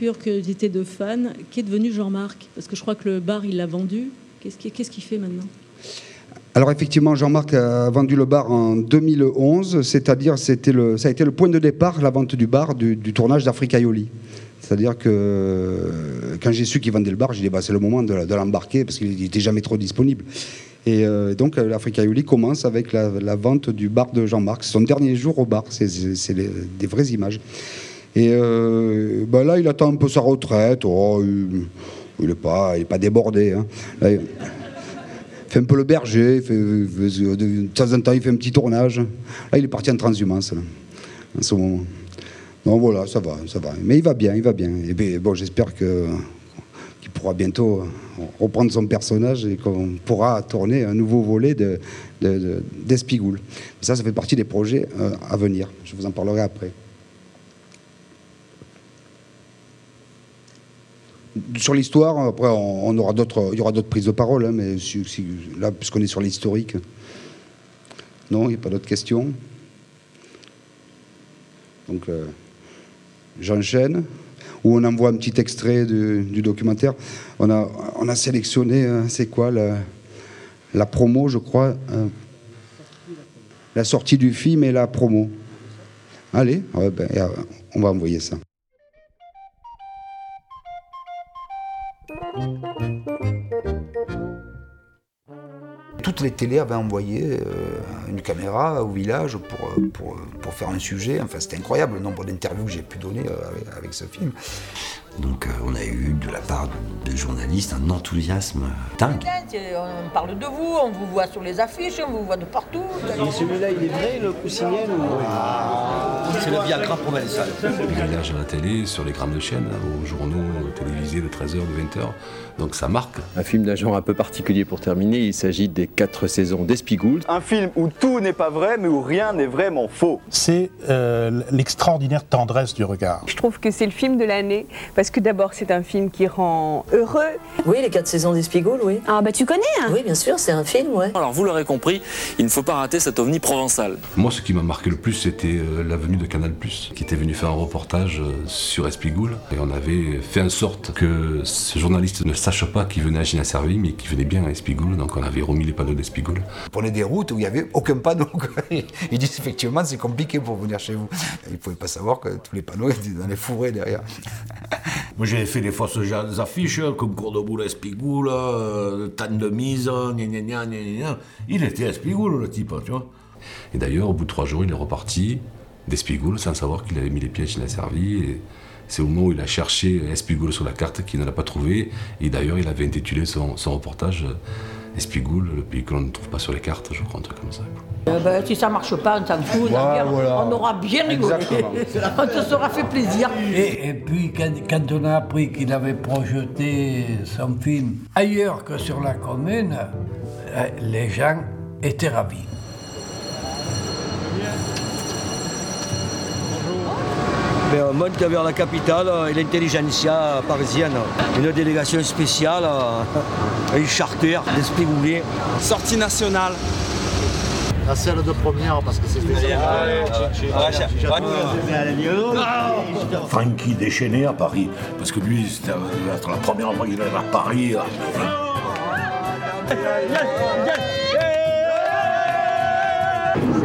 Pure curiosité de fan, qui est devenu Jean-Marc? Parce que je crois que le bar, il l'a vendu. Qu'est-ce qu'il fait maintenant? Alors effectivement, Jean-Marc a vendu le bar en 2011, c'est-à-dire c'était le, ça a été le point de départ, la vente du bar, du, tournage d'Africa Ioli. C'est-à-dire que quand j'ai su qu'il vendait le bar, j'ai dit bah, c'est le moment de, l'embarquer parce qu'il n'était jamais trop disponible. Et euh, donc euh, l'Africa Ioli commence avec la, la vente du bar de Jean-Marc. C'est son dernier jour au bar, c'est- des vraies images. Et euh, bah, là, il attend un peu sa retraite. Oh, il n'est pas, pas débordé. hein. Il fait un peu le berger, de temps en temps il fait un petit tournage. Là, il est parti en transhumance. Non, voilà, ça va, ça va. Mais il va bien, il va bien. Et puis, bon, j'espère qu'il pourra bientôt reprendre son personnage et qu'on pourra tourner un nouveau volet de, de- de- d'Espigoule. Ça, ça fait partie des projets euh, à venir. Je vous en parlerai après. Sur l'histoire, après, on, aura d'autres, il y aura d'autres prises de parole, hein, mais là, puisqu'on est sur l'historique. Non, il n'y a pas d'autres questions? Donc, euh, j'enchaîne. Ou on envoie un petit extrait du, documentaire. On a, on a sélectionné, euh, c'est quoi, la, promo, je crois. euh, la sortie du film et la promo. Allez, ben, euh, on va envoyer ça. Toutes les télés avaient envoyé euh, une caméra au village pour, euh, pour, pour faire un sujet. Enfin, c'était incroyable le nombre d'interviews que j'ai pu donner euh, avec, avec ce film. Donc euh, on a eu de la part de, de journalistes un enthousiasme dingue. On parle de vous, on vous voit sur les affiches, on vous voit de partout. Et celui-là, il est vrai, le coussinet C'est le Viagra provençal. Village à la télé, sur les grammes de chaîne, hein, aux journaux télévisés de 13h, de 20h. Donc ça marque. Un film d'un genre un peu particulier pour terminer, il s'agit des quatre saisons d'Espigoule. Un film où tout n'est pas vrai, mais où rien n'est vraiment faux. C'est euh, l'extraordinaire tendresse du regard. Je trouve que c'est le film de l'année parce que d'abord c'est un film qui rend heureux. Oui, les quatre saisons d'Espigoule, oui. Ah bah tu connais hein Oui, bien sûr, c'est un film, ouais. Alors vous l'aurez compris, il ne faut pas rater cet ovni provençal. Moi, ce qui m'a marqué le plus, c'était euh, la venue de Canal+, qui était venu faire un reportage euh, sur Espigoule. Et on avait fait en sorte que ce journaliste ne sache pas qu'il venait à Gina-Servi, mais qu'il venait bien à Espigoule. Donc on avait remis les panneaux d'Espigoule. On prenait des routes où il n'y avait aucun panneau. Ils disent effectivement c'est compliqué pour venir chez vous. Ils ne pouvaient pas savoir que tous les panneaux étaient dans les fourrés derrière. Moi j'avais fait des fausses affiches, concours de boule à Espigoule, euh, de mise, gna gna gna gna. Il était Espigoule le type, tu vois. Et d'ailleurs, au bout de trois jours, il est reparti d'Espigoule sans savoir qu'il avait mis les pieds à Gina-Servi. Et c'est au moment où il a cherché Espigoule sur la carte qu'il ne l'a pas trouvé. Et d'ailleurs, il avait intitulé son, reportage euh, Espigoule, le pays que l'on ne trouve pas sur les cartes, je crois, un truc comme ça. Euh, ben, si ça marche pas, on s'en fout, on, a bien- on aura bien rigolé. on se sera fait plaisir. Et, et puis, quand, quand on a appris qu'il avait projeté son film ailleurs que sur la commune, euh, les gens étaient ravis. Mais on monte vers la capitale euh, et l'intelligentsia parisienne. Une délégation spéciale, euh, un charter d'Espigoulé. Sortie nationale. La scène de première parce que c'était Frankie déchaîné à Paris, parce que lui, c'était la première fois qu'il allait à Paris.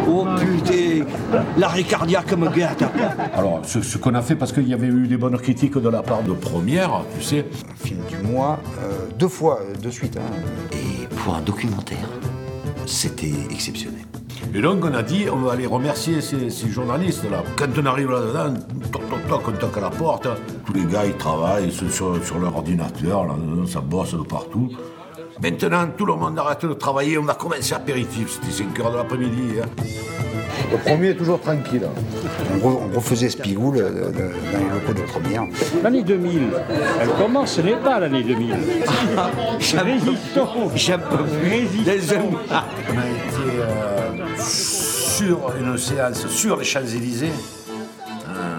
Oh putain, l'arrêt cardiaque me guette. Alors, ce, ce qu'on a fait, parce qu'il y avait eu des bonnes critiques de la part de Première, tu sais. Film du mois, euh, deux fois euh, de suite. hein. Et pour un documentaire, c'était exceptionnel. Et donc on a dit, on va aller remercier ces, journalistes-là. Quand on arrive là-dedans, toc toc toc, on toque à la porte. Tous les gars, ils travaillent sur, leur ordinateur, là, ça bosse de partout. Maintenant, tout le monde arrête de travailler, on va commencer l'apéritif. C'était 5 heures de l'après-midi. hein. Le premier est toujours tranquille. On, re- on refaisait Spigoule euh, de- dans les locaux de première. L'année 2000, elle commence, ce n'est pas l'année 2000. Résistons. J'en peux. Désolé. On a été euh, sur une séance sur les Champs-Élysées.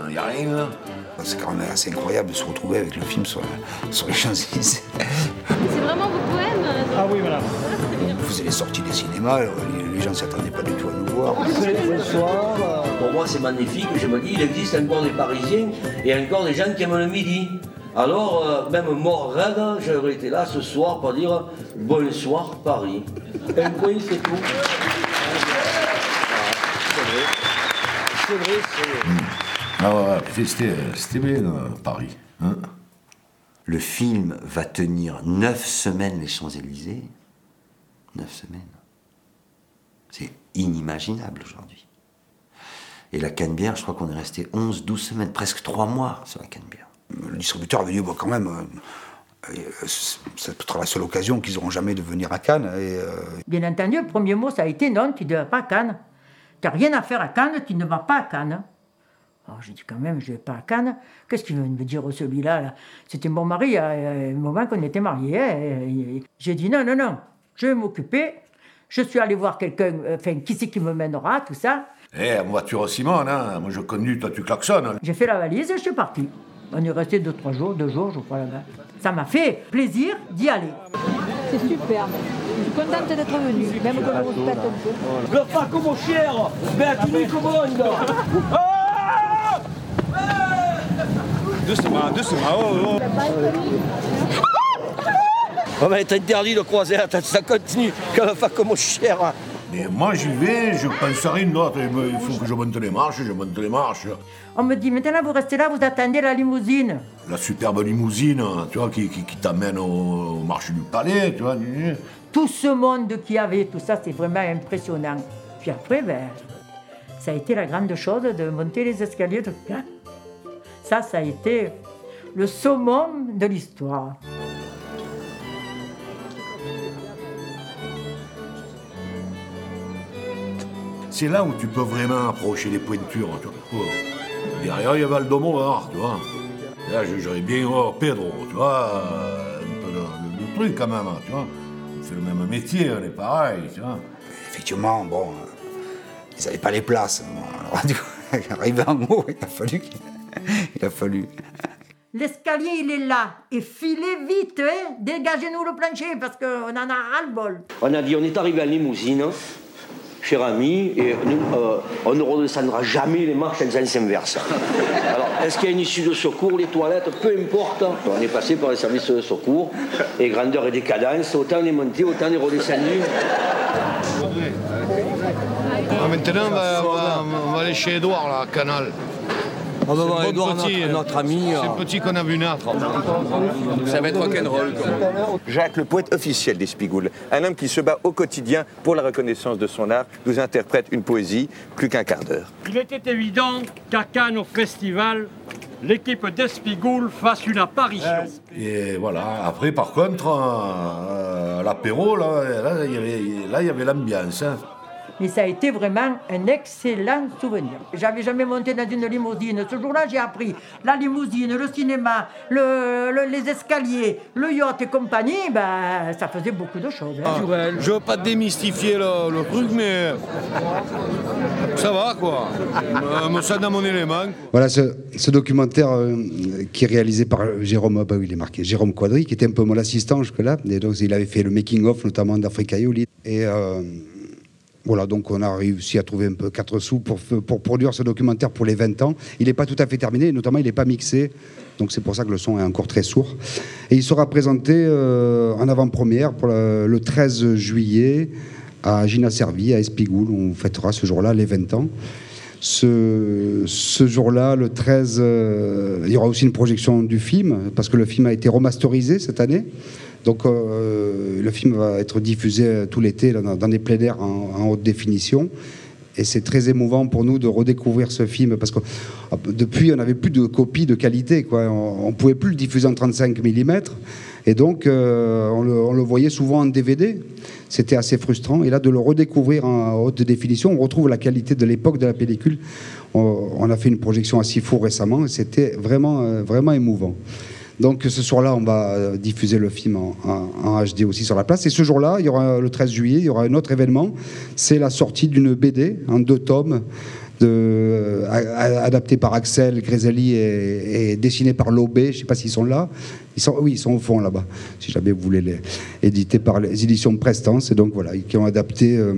Il n'y a rien là. C'est quand même assez incroyable de se retrouver avec le film sur, sur les Champs-Élysées. C'est vraiment vos poèmes Ah oui, voilà. On faisait les sorties des cinémas, alors les, gens ne s'attendaient pas du tout à nous voir. Pour moi, c'est magnifique. Je me dis, il existe encore des Parisiens et encore des gens qui aiment le midi. Alors, euh, même mort raide, j'aurais été là ce soir pour dire bonsoir Paris. Un point, c'est tout. C'est vrai. C'est vrai. Ah ouais, c'était c'était bien, euh, Paris. hein. Le film va tenir neuf semaines les Champs-Élysées. Neuf semaines. C'est inimaginable aujourd'hui. Et la Canebière, je crois qu'on est resté 11, 12 semaines, presque 3 mois sur la Canebière. Le distributeur est venu, bon, quand même, euh, euh, c'est peut-être la seule occasion qu'ils n'auront jamais de venir à Cannes. Et, euh, Bien entendu, le premier mot, ça a été non, tu ne vas pas à Cannes. Tu n'as rien à faire à Cannes, tu ne vas pas à Cannes. Alors j'ai dit quand même, je ne vais pas à Cannes. Qu'est-ce qu'il veut me dire celui-là là? C'était mon mari à un moment qu'on était mariés. hein, J'ai dit non, non, non, je vais m'occuper. Je suis allé voir quelqu'un, euh, enfin, qui c'est qui me mènera, tout ça. Eh, en voiture Simone, hein. moi je conduis, toi tu klaxonnes. J'ai fait la valise et je suis parti. On est resté deux, trois jours, deux jours, je crois, là-bas. Ça m'a fait plaisir d'y aller. C'est superbe. Je suis contente d'être venue, même que je vous respecte un peu. Le pas comme cher, mais à tout le monde. Doucement, doucement, oh, oh. On va être interdit de croiser, attends, ça continue, le pas comme cher. Mais moi j'y vais, je pense à rien d'autre. Il faut que je monte les marches, je monte les marches. On me dit, maintenant vous restez là, vous attendez la limousine. La superbe limousine, tu vois, qui, qui, qui t'amène au, au marché du palais, tu vois. Tout ce monde qu'il y avait, tout ça, c'est vraiment impressionnant. Puis après, ben, ça a été la grande chose de monter les escaliers de. Ça, ça a été le summum de l'histoire. C'est là où tu peux vraiment approcher les pointures. Tu vois. Oh. Derrière, il y avait Aldomar, tu vois. Là, je- j'aurais bien oh, Pedro, tu vois. Un peu de, de- de truc quand même, tu vois. On fait le même métier, on est pareil, tu vois. effectivement, bon, euh, ils n'avaient pas les places. Bon, alors, du coup, arrivé en haut, il a fallu. qu'il- Il a fallu. L'escalier, il est là. Et filez vite, hein. Dégagez-nous le plancher parce qu'on en a ras-le-bol. On a dit, on est arrivé en limousine, cher ami, et nous, euh, on ne redescendra jamais les marches en sens inverse. Alors, est-ce qu'il y a une issue de secours, les toilettes, peu importe. On est passé par les services de secours, et grandeur et décadence, autant on est monté, autant on est. Ah, maintenant, on va- on va aller chez Edouard, là, à Canal. On va voir notre- euh, notre ami, C'est euh. le petit qu'on a vu naître. Ça va être rock'n'roll. Jacques, le poète officiel des Spigoules, un homme qui se bat au quotidien pour la reconnaissance de son art, nous interprète une poésie, plus qu'un quart d'heure. Il était évident qu'à Cannes au festival, l'équipe d'Espigoule fasse une apparition. Et voilà, après par contre, euh, l'apéro, là, là, il y avait- là, il y avait l'ambiance. hein. Mais ça a été vraiment un excellent souvenir. J'avais jamais monté dans une limousine. Ce jour-là, j'ai appris la limousine, le cinéma, le- le- les escaliers, le yacht et compagnie. Ben, ça faisait beaucoup de choses. hein. Je veux pas démystifier le, le truc, mais ça va quoi. Je me sens dans mon élément. Voilà ce, ce documentaire euh, qui est réalisé par Jérôme, bah oui, il est marqué Jérôme Quadri, qui était un peu mon assistant jusque-là. Et donc, il avait fait le making-of, notamment d'Africa Yoli. Et euh, voilà, donc on a réussi à trouver un peu 4 sous pour, produire ce documentaire pour les 20 ans. Il n'est pas tout à fait terminé, notamment il n'est pas mixé. Donc c'est pour ça que le son est encore très sourd. Et il sera présenté euh, en avant-première pour le, le 13 juillet à Gina Servi, à Espigoule. On fêtera ce jour-là les 20 ans. Ce, ce jour-là, le 13, euh, il y aura aussi une projection du film, parce que le film a été remasterisé cette année. Donc euh, le film va être diffusé euh, tout l'été dans, des plein air en, haute définition. Et c'est très émouvant pour nous de redécouvrir ce film, parce que depuis, on n'avait plus de copies de qualité. Quoi. On ne pouvait plus le diffuser en 35 mm. Et donc, euh, on, le, voyait souvent en DVD. C'était assez frustrant. Et là, de le redécouvrir en haute définition, on retrouve la qualité de l'époque de la pellicule. On, a fait une projection à Sifour récemment c'était vraiment, vraiment émouvant. Donc ce soir-là, on va euh, diffuser le film en, HD aussi sur la place. Et ce jour-là, il y aura le 13 juillet, il y aura un autre événement. C'est la sortie d'une BD en deux tomes, a- adaptée par Axel Grézeli et, dessinée par Lobé. Je ne sais pas s'ils sont là. Ils sont, oui, ils sont au fond là-bas. Si jamais vous voulez les éditer par les éditions Prestance. Et donc voilà, qui ont adapté euh,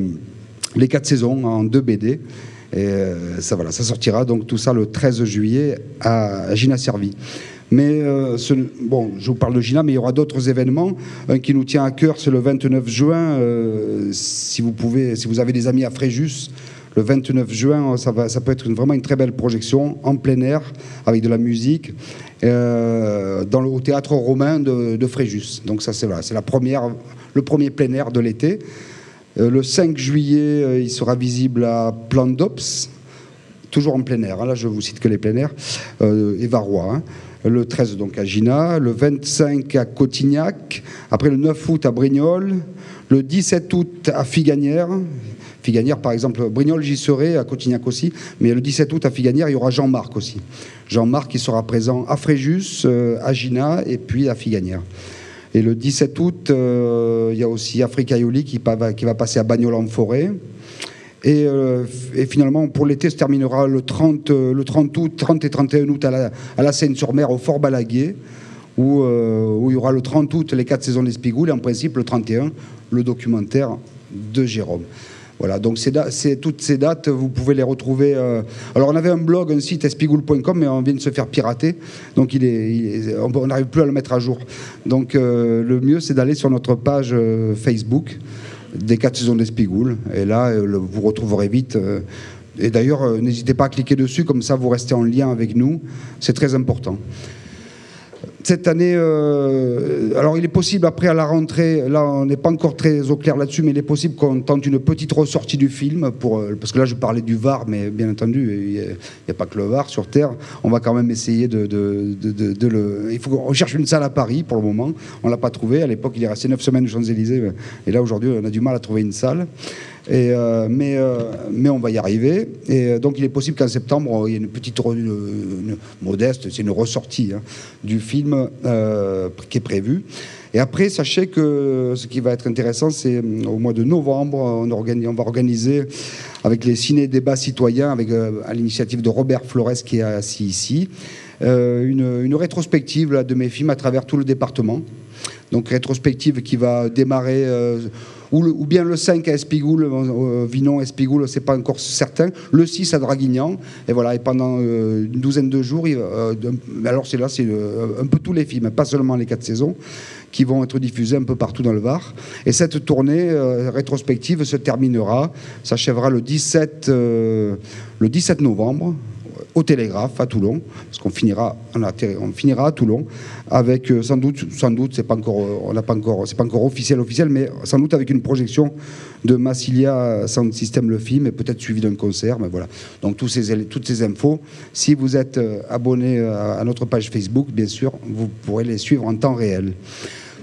les quatre saisons en deux BD. Et euh, ça, voilà, ça sortira donc tout ça le 13 juillet à Gina Servi. Mais euh, bon, je vous parle de Gina, mais il y aura d'autres événements. Un qui nous tient à cœur, c'est le 29 juin. euh, si vous pouvez, si vous avez des amis à Fréjus, le 29 juin, ça, va, ça peut être vraiment une très belle projection en plein air avec de la musique euh, dans le, au théâtre romain de, Fréjus. Donc ça, c'est c'est la première, le premier plein air de l'été. Euh, le 5 juillet, euh, il sera visible à Plandops, toujours en plein air. hein, là, je vous cite que les plein air, euh, et Varrois. hein. Le 13 donc à Gina, le 25 à Cotignac, après le 9 août à Brignoles, le 17 août à Figanière. Figanière, par exemple, Brignoles, j'y serai, à Cotignac aussi, mais le 17 août à Figanière, il y aura Jean-Marc aussi. Jean-Marc qui sera présent à Fréjus, euh, à Gina et puis à Figanière. Et le 17 août, euh, il y a aussi Africa Ioli qui, va passer à Bagnoles en forêt. Et, euh, et finalement, pour l'été, se terminera le 30, euh, le 30 août, 30 et 31 août à la, Seine-sur-Mer, au Fort Balaguer, où, euh, il y aura le 30 août les quatre saisons d'Espigoules et en principe le 31, le documentaire de Jérôme. Voilà, donc toutes ces dates, vous pouvez les retrouver. Alors, on avait un blog, un site espigoule.com, mais on vient de se faire pirater, donc on n'arrive plus à le mettre à jour. Donc, le mieux, c'est d'aller sur notre page Facebook des quatre saisons d'Espigoule, et là, euh, vous retrouverez vite. euh, et d'ailleurs, euh, n'hésitez pas à cliquer dessus, comme ça, vous restez en lien avec nous. C'est très important cette année, euh, alors il est possible après à la rentrée, là on n'est pas encore très au clair là-dessus, mais il est possible qu'on tente une petite ressortie du film, pour, euh, parce que là je parlais du VAR, mais bien entendu, il n'y a, pas que le VAR sur Terre, on va quand même essayer de, le... Il faut qu'on cherche une salle à Paris pour le moment, on ne l'a pas trouvé, à l'époque il est resté 9 semaines aux Champs-Élysées, et là aujourd'hui on a du mal à trouver une salle. Euh, mais, euh, mais on va y arriver. Et euh, donc il est possible qu'en septembre, il y ait une petite modeste, c'est une ressortie hein, du film qui est prévue. Et après, sachez que ce qui va être intéressant, c'est au mois de novembre, on, va organiser avec les ciné-débats citoyens, avec, à l'initiative de Robert Flores qui est assis ici, une, rétrospective de mes films à travers tout le département. Donc rétrospective qui va démarrer ou, bien le 5 à Espigoule, euh, Vinon, Espigoule, c'est pas encore certain. Le 6 à Draguignan. Et voilà, et pendant euh, une douzaine de jours, euh, alors c'est là, c'est euh, un peu tous les films, pas seulement les quatre saisons, qui vont être diffusés un peu partout dans le Var. Et cette tournée euh, rétrospective se terminera, s'achèvera le 17, euh, le 17 novembre au Télégraphe à Toulon, parce qu'on finira, on, finira à Toulon avec euh, sans doute, sans doute, c'est pas encore, euh, on n'a pas encore, c'est pas encore officiel, officiel, mais sans doute avec une projection de Massilia Sound System le film et peut-être suivi d'un concert, mais voilà. Donc tous ces, toutes ces infos, si vous êtes euh, abonné à, notre page Facebook, bien sûr, vous pourrez les suivre en temps réel.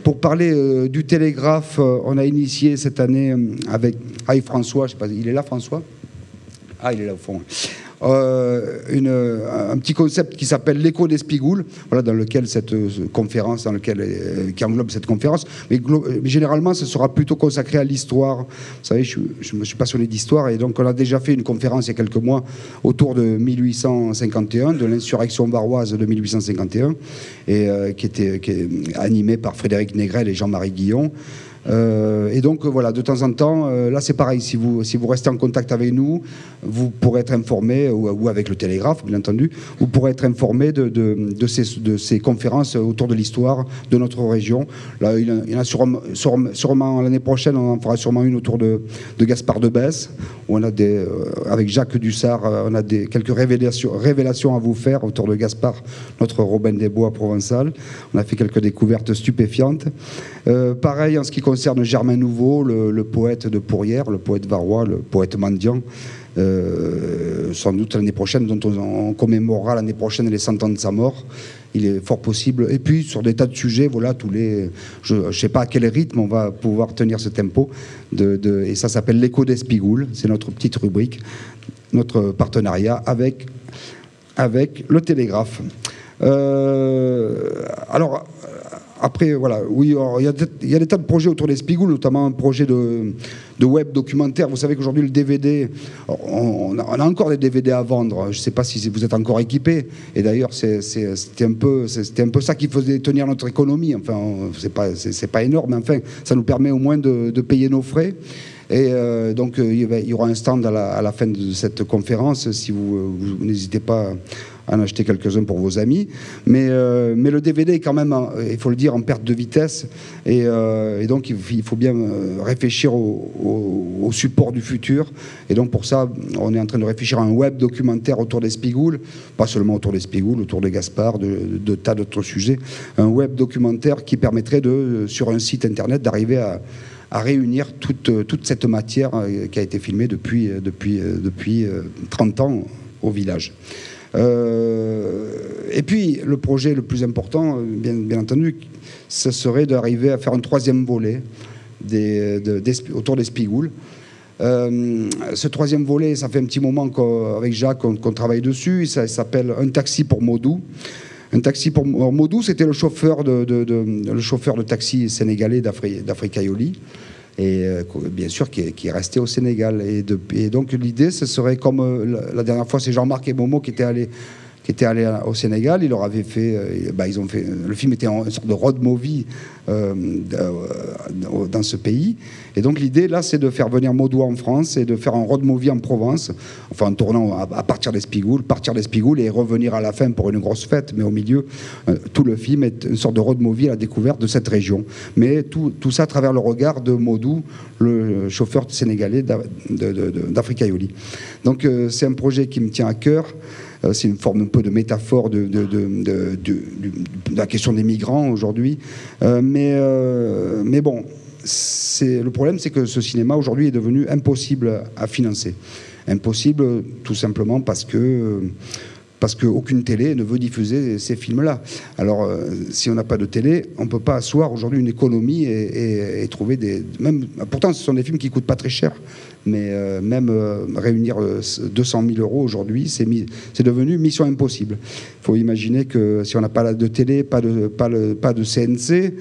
Pour parler du Télégraphe, on a initié cette année avec Aïe François, il est là François? Ah, il est là au fond. Euh, euh, un petit concept qui s'appelle l'écho d'Espigoule, voilà, dans lequel cette euh, conférence, dans lequel, euh, qui englobe cette conférence, mais, généralement, ce sera plutôt consacré à l'histoire. Vous savez, je, me suis passionné d'histoire et donc on a déjà fait une conférence il y a quelques mois autour de 1851, de l'insurrection varoise de 1851, et qui était qui est animée par Frédéric Négrel et Jean-Marie Guillon. Euh, et donc voilà, de temps en temps, euh, là c'est pareil, si vous, si vous restez en contact avec nous, vous pourrez être informé, ou, avec le télégraphe bien entendu, vous pourrez être informé de, de, ces, de ces conférences autour de l'histoire de notre région. Là, il y en a- sûrement, sûrement- l'année prochaine, on en fera sûrement une autour de, Gaspard de Besse, où on a des, euh, avec Jacques Dussard, on a des, quelques révélations, révélations à vous faire autour de Gaspard, notre Robin des Bois provençal. On a fait quelques découvertes stupéfiantes. Euh, pareil en ce qui concerne Germain Nouveau, le, poète de Pourrières, le poète varois, le poète mendiant. Euh, sans doute l'année prochaine, dont on, commémorera l'année prochaine les 100 ans de sa mort. Il est fort possible. Et puis sur des tas de sujets, voilà, tous les, je ne sais pas à quel rythme on va pouvoir tenir ce tempo. Et ça s'appelle l'écho d'Espigoule. C'est notre petite rubrique, notre partenariat avec avec le télégraphe. Euh, alors, après, voilà, oui, il y, a des- tas de projets autour des Spigoules, notamment un projet de, web documentaire. Vous savez qu'aujourd'hui, le DVD, on, a, encore des DVD à vendre. Je ne sais pas si vous êtes encore équipés. Et d'ailleurs, c'était un, peu- ça qui faisait tenir notre économie. Enfin, on- c'est pas, énorme, mais enfin, ça nous permet au moins de, payer nos frais. Et euh, donc, euh, il y aura un stand à la, fin de cette conférence. Si vous, euh, vous n'hésitez pas en acheter quelques-uns pour vos amis. Mais, euh, mais le DVD est quand même, il faut le dire, en perte de vitesse. Et, euh, donc, il faut- bien euh, réfléchir au, support du futur. Et donc, pour ça, on est en train de réfléchir à un web documentaire autour des Spigoules, pas seulement autour des Spigoules, autour de Gaspard, de, tas d'autres sujets. Un web documentaire qui permettrait, de, sur un site internet, d'arriver à réunir toute, cette matière qui a été filmée depuis, depuis, depuis euh, 30 ans au village. Euh, et puis, le projet le plus important, bien, entendu, ce serait d'arriver à faire un troisième volet autour des Spigoules. Euh, ce troisième volet, ça fait un petit moment qu'avec Jacques qu'on travaille dessus. Ça s'appelle Un taxi pour Modou. Un taxi pour Modou, c'était le chauffeur de, le chauffeur de taxi sénégalais d'Afri- d'Africa Yoli. Et euh, bien sûr, qui est, qui est resté au Sénégal. Et, de- et donc, l'idée, ce serait comme euh, la, la dernière fois, c'est Jean-Marc et Momo qui étaient allés qui étaient allés à- au Sénégal, ils leur avaient fait, euh, bah, ils ont fait, le film était une sorte de road movie euh, euh, dans ce pays. Et donc l'idée là, c'est de faire venir Modou en France et de faire un road movie en Provence, enfin en tournant à, à partir des Spigoules, partir des Spigoules et revenir à la fin pour une grosse fête. Mais au milieu, tout le film est une sorte de road movie à la découverte de cette région. Mais tout, tout ça à travers le regard de Modou, le chauffeur sénégalais d'Africa Yoli. Donc c'est un projet qui me tient à cœur. Euh, C'est une forme un peu de métaphore de, la question des migrants aujourd'hui. Euh, mais, euh, mais bon, le problème, c'est que ce cinéma aujourd'hui est devenu impossible à financer. Impossible tout simplement parce que parce qu'aucune télé ne veut diffuser ces films-là. Alors, euh, si on n'a pas de télé, on ne peut pas asseoir aujourd'hui une économie et, trouver des... Même, pourtant, ce sont des films qui coûtent pas très cher, mais euh, même euh, réunir euh, 200 000 euros aujourd'hui, c'est devenu mission impossible. Il faut imaginer que si on n'a pas de télé, pas de, CNC,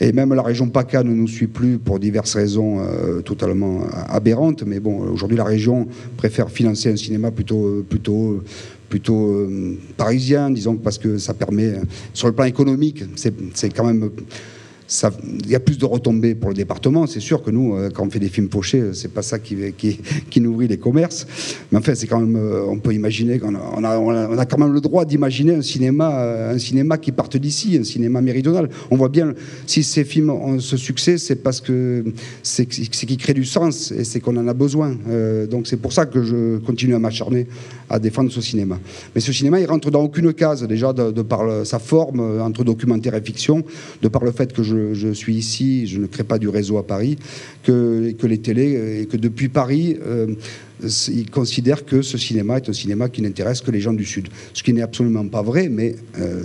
et même la région PACA ne nous suit plus pour diverses raisons totalement aberrantes. Mais bon, aujourd'hui, la région préfère financer un cinéma plutôt, plutôt euh, parisien, disons, parce que ça permet, sur le plan économique, c'est quand même. Il y a plus de retombées pour le département. C'est sûr que nous, euh, quand on fait des films euh, c'est pas ça qui, qui, qui nourrit les commerces. Mais enfin, c'est quand même. euh, On peut imaginer qu'on a, on a, on a- quand même le droit d'imaginer un cinéma, euh, un cinéma qui parte d'ici, un cinéma méridional. On voit bien, si ces films ont ce succès, c'est parce que c'est qu'ils créent du sens et c'est qu'on en a besoin. Donc c'est pour ça que je continue à m'acharner à défendre ce cinéma. Mais ce cinéma, il rentre dans aucune case, déjà de, de par sa forme entre documentaire et fiction, de par le fait que je, je suis ici, je ne crée pas du réseau à Paris, que, les télés, euh, et que depuis Paris, euh, ils considèrent que ce cinéma est un cinéma qui n'intéresse que les gens du Sud. Ce qui n'est absolument pas vrai, mais euh,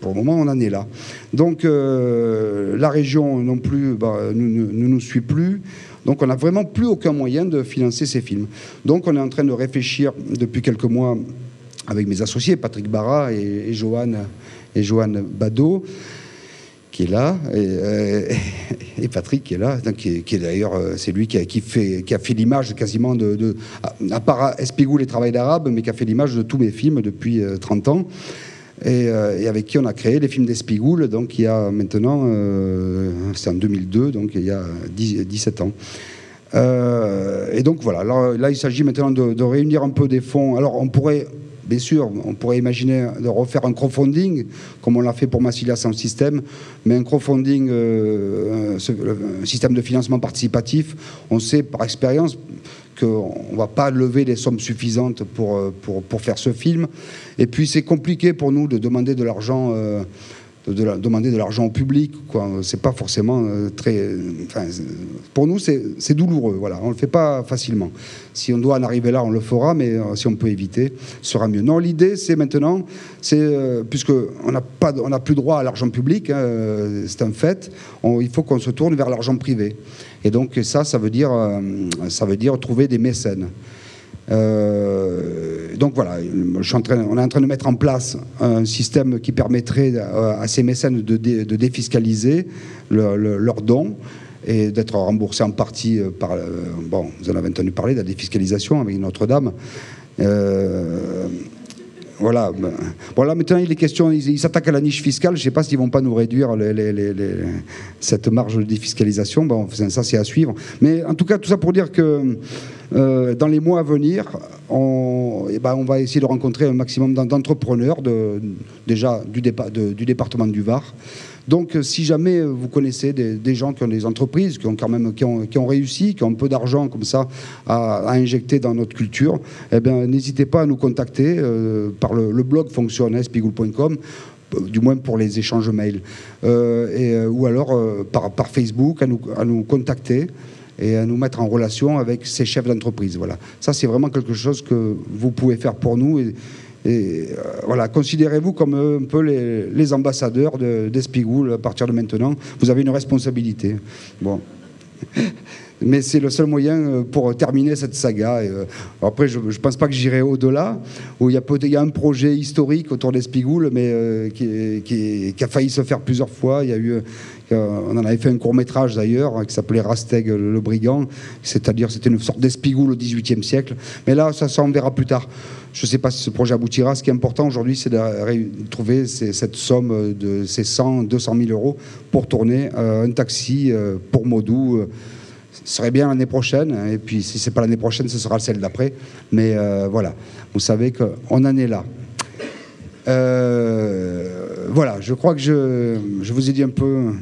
pour le moment, on en est là. Donc la région non plus bah, ne nous, suit plus. Donc on n'a vraiment plus aucun moyen de financer ces films. Donc on est en train de réfléchir depuis quelques mois avec mes associés, Patrick Barra et, et et Johan Badeau, qui est là, et, euh, et Patrick qui est là, qui est, d'ailleurs, euh, c'est lui qui a, qui fait, qui a fait l'image quasiment de, à, part Espigoul et Travail d'arabe, mais qui a fait l'image de tous mes films depuis euh, 30 ans. Et, euh, avec qui on a créé les films d'Espigoul, donc il y a maintenant, euh, c'est en 2002, donc il y a 10 17 ans. Euh, et donc voilà, là, là, il s'agit maintenant de, de réunir un peu des fonds. Alors on pourrait, bien sûr, on pourrait imaginer de refaire un crowdfunding, comme on l'a fait pour Massilia sans système, mais un crowdfunding, euh, un- ce- un système de financement participatif, on sait par expérience qu'on ne va pas lever les sommes suffisantes pour, euh, pour, pour faire ce film. Et puis c'est compliqué pour nous de demander de l'argent. euh, de, demander de l'argent au public, quoi. C'est pas forcément euh, très. pour nous, c'est c'est douloureux. Voilà, on le fait pas facilement. Si on doit en arriver là, on le fera, mais euh, si on peut éviter, ce sera mieux. Non, l'idée, c'est maintenant, c'est euh, puisque n'a n'a plus droit à l'argent public, hein, c'est un fait. il faut qu'on se tourne vers l'argent privé. Et donc ça, ça veut dire, ça veut dire trouver des mécènes. Euh, donc voilà, on est en train de mettre en place un système qui permettrait euh, à ces mécènes de, dé- de défiscaliser le- le- leurs dons et d'être remboursés en partie euh, par... bon, vous en avez entendu parler de la défiscalisation avec Notre-Dame. Voilà. ben, Bon, maintenant, il est question, ils s'attaquent à la niche fiscale. Je ne sais pas s'ils vont pas nous réduire cette marge de défiscalisation. Bon, ça, c'est à suivre. Mais en tout cas, tout ça pour dire que euh, dans les mois à venir, on, eh ben, on va essayer de rencontrer un maximum d'en- d'entrepreneurs, de, déjà du, de- du département du Var. Donc, euh, si jamais vous connaissez des, gens qui ont des entreprises, qui ont quand même qui ont, réussi, qui ont un peu d'argent comme ça à, injecter dans notre culture, eh bien, n'hésitez pas à nous contacter euh, par le, blog fonctionne euh, du moins pour les échanges mails, Euh, et, euh, ou alors euh, par, Facebook à nous, contacter et à nous mettre en relation avec ces chefs d'entreprise. Voilà. Ça, c'est vraiment quelque chose que vous pouvez faire pour nous. Et, euh, voilà, considérez-vous comme un peu les, ambassadeurs de- d'Espigoul à partir de maintenant. Vous avez une responsabilité. Bon. Mais c'est le seul moyen euh, pour terminer cette saga. Euh, après, je ne pense pas que j'irai au-delà, où il y, a, un projet historique autour d'Espigoul, mais qui, qui- a failli se faire plusieurs fois. Il y a eu, on en avait fait un court-métrage d'ailleurs, qui s'appelait Rasteg le brigand, c'est-à-dire c'était une sorte d'Espigoul au XVIIIe siècle. Mais là, ça, ça, verra plus tard. Je ne sais pas si ce projet aboutira. Ce qui est important aujourd'hui, c'est de trouver cette somme de ces 100, 200 000 euros pour tourner euh, un taxi euh, pour Modou. euh, ce serait bien l'année prochaine, hein, et puis si c'est pas l'année prochaine, ce sera celle d'après. Mais euh, voilà, vous savez qu'on en est là. Euh, voilà, je crois que je vous ai dit un peu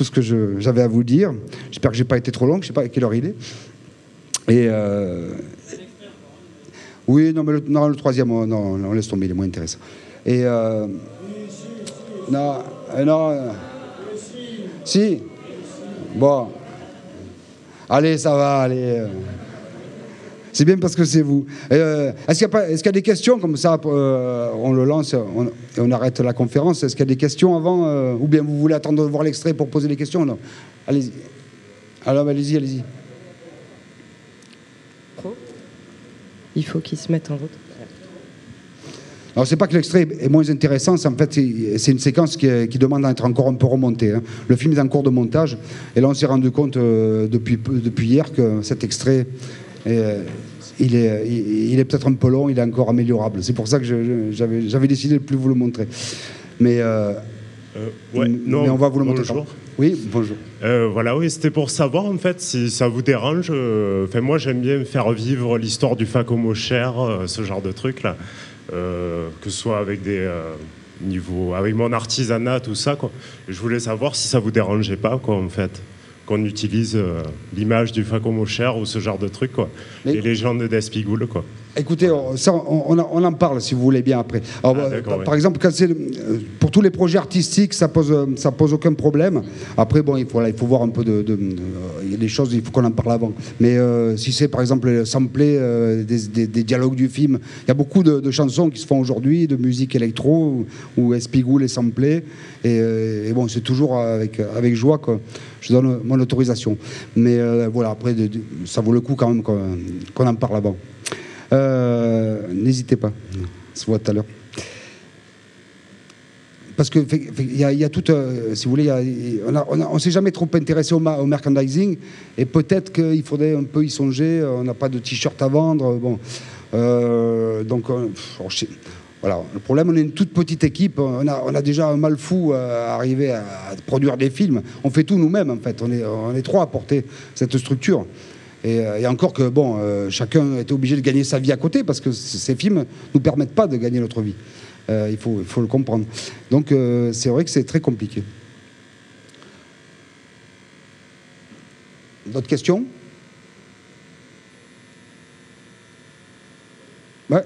tout ce que j'avais à vous dire. J'espère que j'ai pas été trop long, je sais pas à quelle heure il est. Et euh, oui, non, mais le, non, le troisième, oh, non, non, laisse tomber, il est moins intéressant. Et euh, non, euh, non, si, bon. Allez, ça va, allez. C'est bien parce que c'est vous. Euh, Est-ce qu'il y, a pas- est-ce qu'il y a des questions comme ça euh, On le lance on- et on arrête la conférence. Est-ce qu'il y a des questions avant euh, Ou bien vous voulez attendre de voir l'extrait pour poser les questions? Non. Allez-y. Alors, allez-y, allez-y. Il faut qu'ils se mettent en route. Alors, c'est pas que l'extrait est moins intéressant, c'est en fait c'est- une séquence qui, est- qui demande à être encore un peu remontée. hein. Le film est en cours de montage, et là on s'est rendu compte depuis hier que cet extrait, euh, il est, il, il est peut-être un peu long, il est encore améliorable. C'est pour ça que j'avais décidé de plus vous le montrer. Mais, euh, ouais, mais non, on va vous le montrer. bonjour. Oui, bonjour. Euh, voilà, oui, c'était pour savoir en fait si ça vous dérange. euh, Enfin, moi, j'aime bien faire vivre l'histoire du Facomo cher, euh, ce genre de truc là, Euh, que ce soit avec des euh, niveaux, avec mon artisanat, tout ça quoi. Je voulais savoir si ça vous dérangeait pas quoi en fait, qu'on utilise euh, l'image du Facomo cher ou ce genre de truc quoi, les légendes d'Espigoule quoi. Écoutez, on- ça, on, on en- parle si vous voulez bien après. Alors, Ah, euh, par, oui. par exemple, quand euh, pour tous les projets artistiques, ça pose, euh, ça pose aucun problème. Après, bon, il faut, il faut voir un peu de. de- de- il y a des choses, il faut qu'on en parle avant. Mais euh, si c'est par exemple sampler euh, des, des- des dialogues du film, il y a beaucoup de, de chansons qui se font aujourd'hui, de musique électro, où, où Espigoul est samplé. Et, euh, et bon, c'est toujours avec, avec joie que je donne mon autorisation. Mais euh, voilà, après, ça vaut le coup quand même qu'on, qu'on en parle avant. Euh, N'hésitez pas. Ça se voit tout à l'heure. Parce que il y, a- tout, euh, si vous voulez, on on on s'est jamais trop intéressé au, merchandising et peut-être qu'il faudrait un peu y songer. On n'a pas de t-shirt à vendre, bon, Euh, donc voilà. Le problème, on est une toute petite équipe. On a, on déjà un mal fou à arriver à, à produire des films. On fait tout nous-mêmes en fait. On est, on est trois à porter cette structure. Et, euh, et encore que bon, euh, chacun était obligé de gagner sa vie à côté parce que ces films nous permettent pas de gagner notre vie. Euh, il, faut, le comprendre. Donc c'est vrai que c'est très compliqué. D'autres questions? Ouais.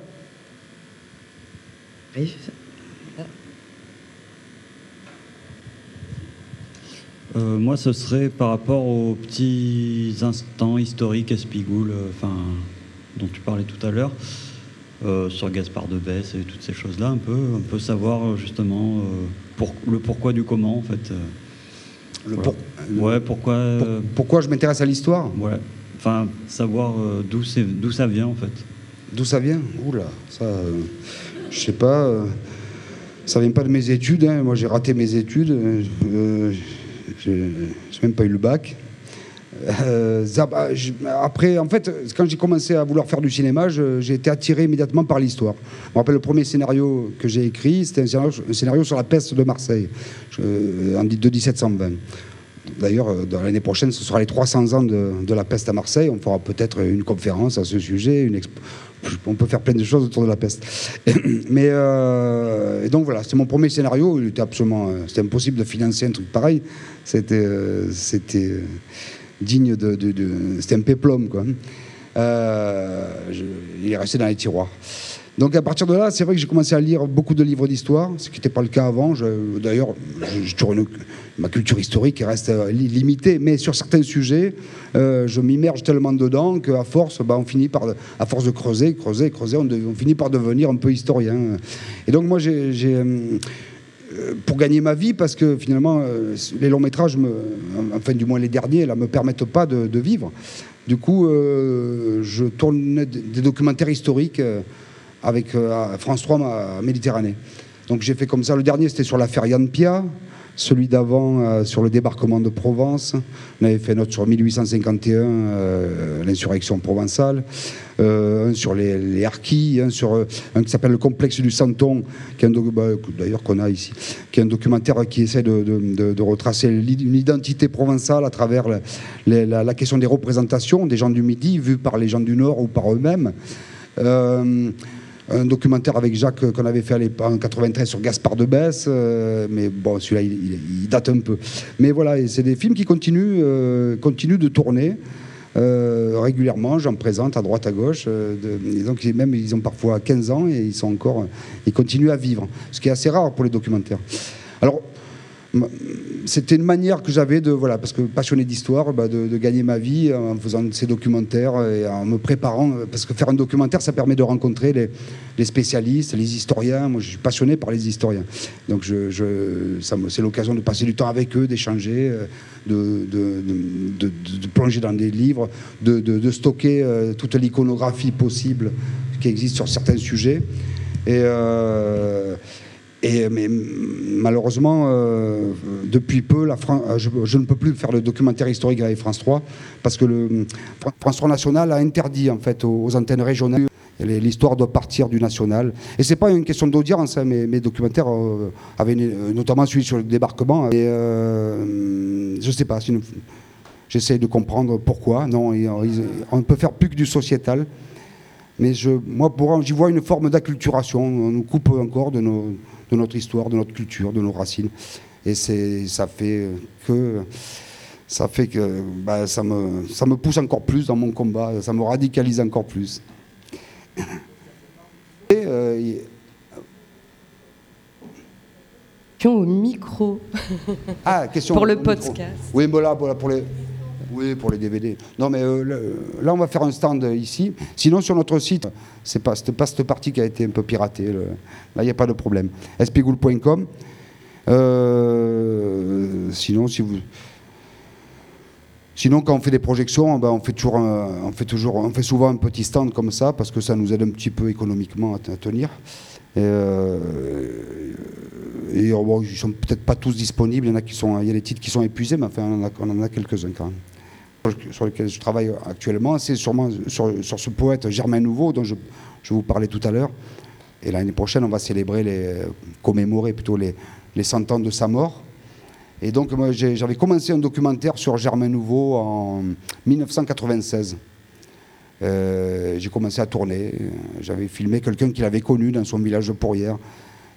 Euh, moi, ce serait par rapport aux petits instants historiques Espigoul, euh, enfin, dont tu parlais tout à l'heure, euh, sur Gaspard de Besse et toutes ces choses-là, un peu, un peu savoir euh, justement euh, pour, le pourquoi du comment, en fait. euh. Le pour- ouais, pourquoi. euh, pourquoi je m'intéresse à l'histoire? Ouais. Enfin, savoir euh, d'où c'est, d'où ça vient, en fait. D'où ça vient? Oula, ça, euh, je sais pas. euh, ça vient pas de mes études. hein. Moi, j'ai raté mes études. Euh, j'ai j'ai même pas eu le bac. Euh, je- après, en fait, quand j'ai commencé à vouloir faire du cinéma, je- j'ai été attiré immédiatement par l'histoire. Je me rappelle le premier scénario que j'ai écrit, c'était un scénario, sur la peste de Marseille, je- en de 1720. D'ailleurs, euh, l'année prochaine, ce sera les 300 ans de, la peste à Marseille. On fera peut-être une conférence à ce sujet. Une On peut faire plein de choses autour de la peste. Mais euh, et donc voilà, c'était mon premier scénario. Il était absolument, euh, c'était impossible de financer un truc pareil. C'était, euh, c'était euh, digne de, de- de- c'était un péplum quoi. Euh, je- il est resté dans les tiroirs. Donc à partir de là, c'est vrai que j'ai commencé à lire beaucoup de livres d'histoire, ce qui n'était pas le cas avant. D'ailleurs, ma culture historique reste euh, li- limitée, mais sur certains sujets, euh, je m'immerge tellement dedans qu'à force, bah, on finit par, à force de creuser, creuser, creuser, on, finit par devenir un peu historien. Et donc moi, euh, pour gagner ma vie, parce que finalement, les longs métrages, me, enfin du moins les derniers, là, me permettent pas de, vivre. Du coup, je tourne des documentaires historiques avec euh, France 3 ma Méditerranée. Donc j'ai fait comme ça. Le dernier, c'était sur l'affaire Yann Pia. Celui d'avant, euh, sur le débarquement de Provence. On avait fait un autre sur 1851, euh, l'insurrection provençale. Un sur les, les un sur un qui s'appelle le complexe du Santon, qui est bah, d'ailleurs qu'on a ici, qui est un documentaire qui essaie de, retracer une identité provençale à travers la, question des représentations des gens du Midi, vus par les gens du Nord ou par eux-mêmes. Un documentaire avec Jacques qu'on avait fait en 93 sur Gaspard de Besse, euh, mais bon, celui-là, il, date un peu. Mais voilà, c'est des films qui continuent, euh, continuent de tourner. euh, régulièrement, j'en présente à droite à gauche. euh, même ils ont parfois 15 ans et ils sont encore, ils continuent à vivre, ce qui est assez rare pour les documentaires. Alors c'était une manière que j'avais de voilà parce que passionné d'histoire bah, de, gagner ma vie en faisant ces documentaires et en me préparant parce que faire un documentaire ça permet de rencontrer les, spécialistes les historiens. Moi je suis passionné par les historiens. Donc je, ça c'est l'occasion de passer du temps avec eux d'échanger euh, de, plonger dans des livres de, stocker euh, toute l'iconographie possible qui existe sur certains sujets. Et euh, et, mais malheureusement, euh, depuis peu, euh, je, ne peux plus faire le documentaire historique avec France 3 parce que Fran- France 3 National a interdit en fait aux, antennes régionales. L'histoire doit partir du national. Et c'est pas une question d'audience. hein, mes, documentaires euh, avaient euh, notamment celui sur le débarquement. Et euh, je sais pas. J'essaie de comprendre pourquoi. Non, on ne peut faire plus que du sociétal. Mais je, moi, j'y vois une forme d'acculturation. On nous coupe encore de, nos, de notre histoire, de notre culture, de nos racines. Et ça fait que, ça fait que bah, ça, me, ça me pousse encore plus dans mon combat. Ça me radicalise encore plus. Et, euh, au micro. Ah, question Pour le podcast. Oui, mais là, voilà, pour les, oui, pour les DVD. Non, mais euh, là, on va faire un stand ici. Sinon, sur notre site, c'est pas, pas cette partie qui a été un peu piratée. Là, il n'y a pas de problème. espigoul.com. Euh, sinon, si vous. Sinon, quand on fait des projections, ben, on, fait toujours on, fait toujours, on fait souvent un petit stand comme ça parce que ça nous aide un petit peu économiquement à, tenir. Et, euh, bon, ils sont peut-être pas tous disponibles. Il y en a des titres qui sont épuisés, mais enfin, on en a quelques-uns quand même. Sur- lequel je travaille actuellement, c'est sûrement sur, ce poète Germain Nouveau dont je, vous parlais tout à l'heure. Et l'année prochaine, on va célébrer commémorer plutôt les, les 100 ans de sa mort. Et donc, moi, j'avais commencé un documentaire sur Germain Nouveau en 1996. Euh, j'ai commencé à tourner. J'avais filmé quelqu'un qu'il avait connu dans son village de Pourrières.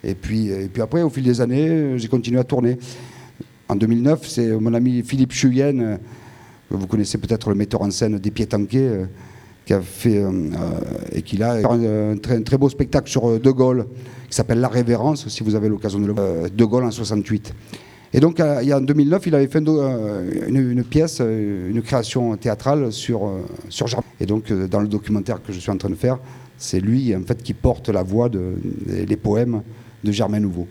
Et puis, et puis après, au fil des années, j'ai continué à tourner. En 2009, c'est mon ami Philippe Chuyen, que vous connaissez peut-être le metteur en scène des Pieds Tanqués, euh, qui a fait euh, euh, et qui a un, un très, beau spectacle sur De Gaulle, qui s'appelle La Révérence, si vous avez l'occasion de le voir. De Gaulle en 68. Et donc, il y a en 2009, il avait fait une, pièce, une création théâtrale sur, sur Germain. Et donc, dans le documentaire que je suis en train de faire, c'est lui, en fait, qui porte la voix de, des poèmes de Germain Nouveau.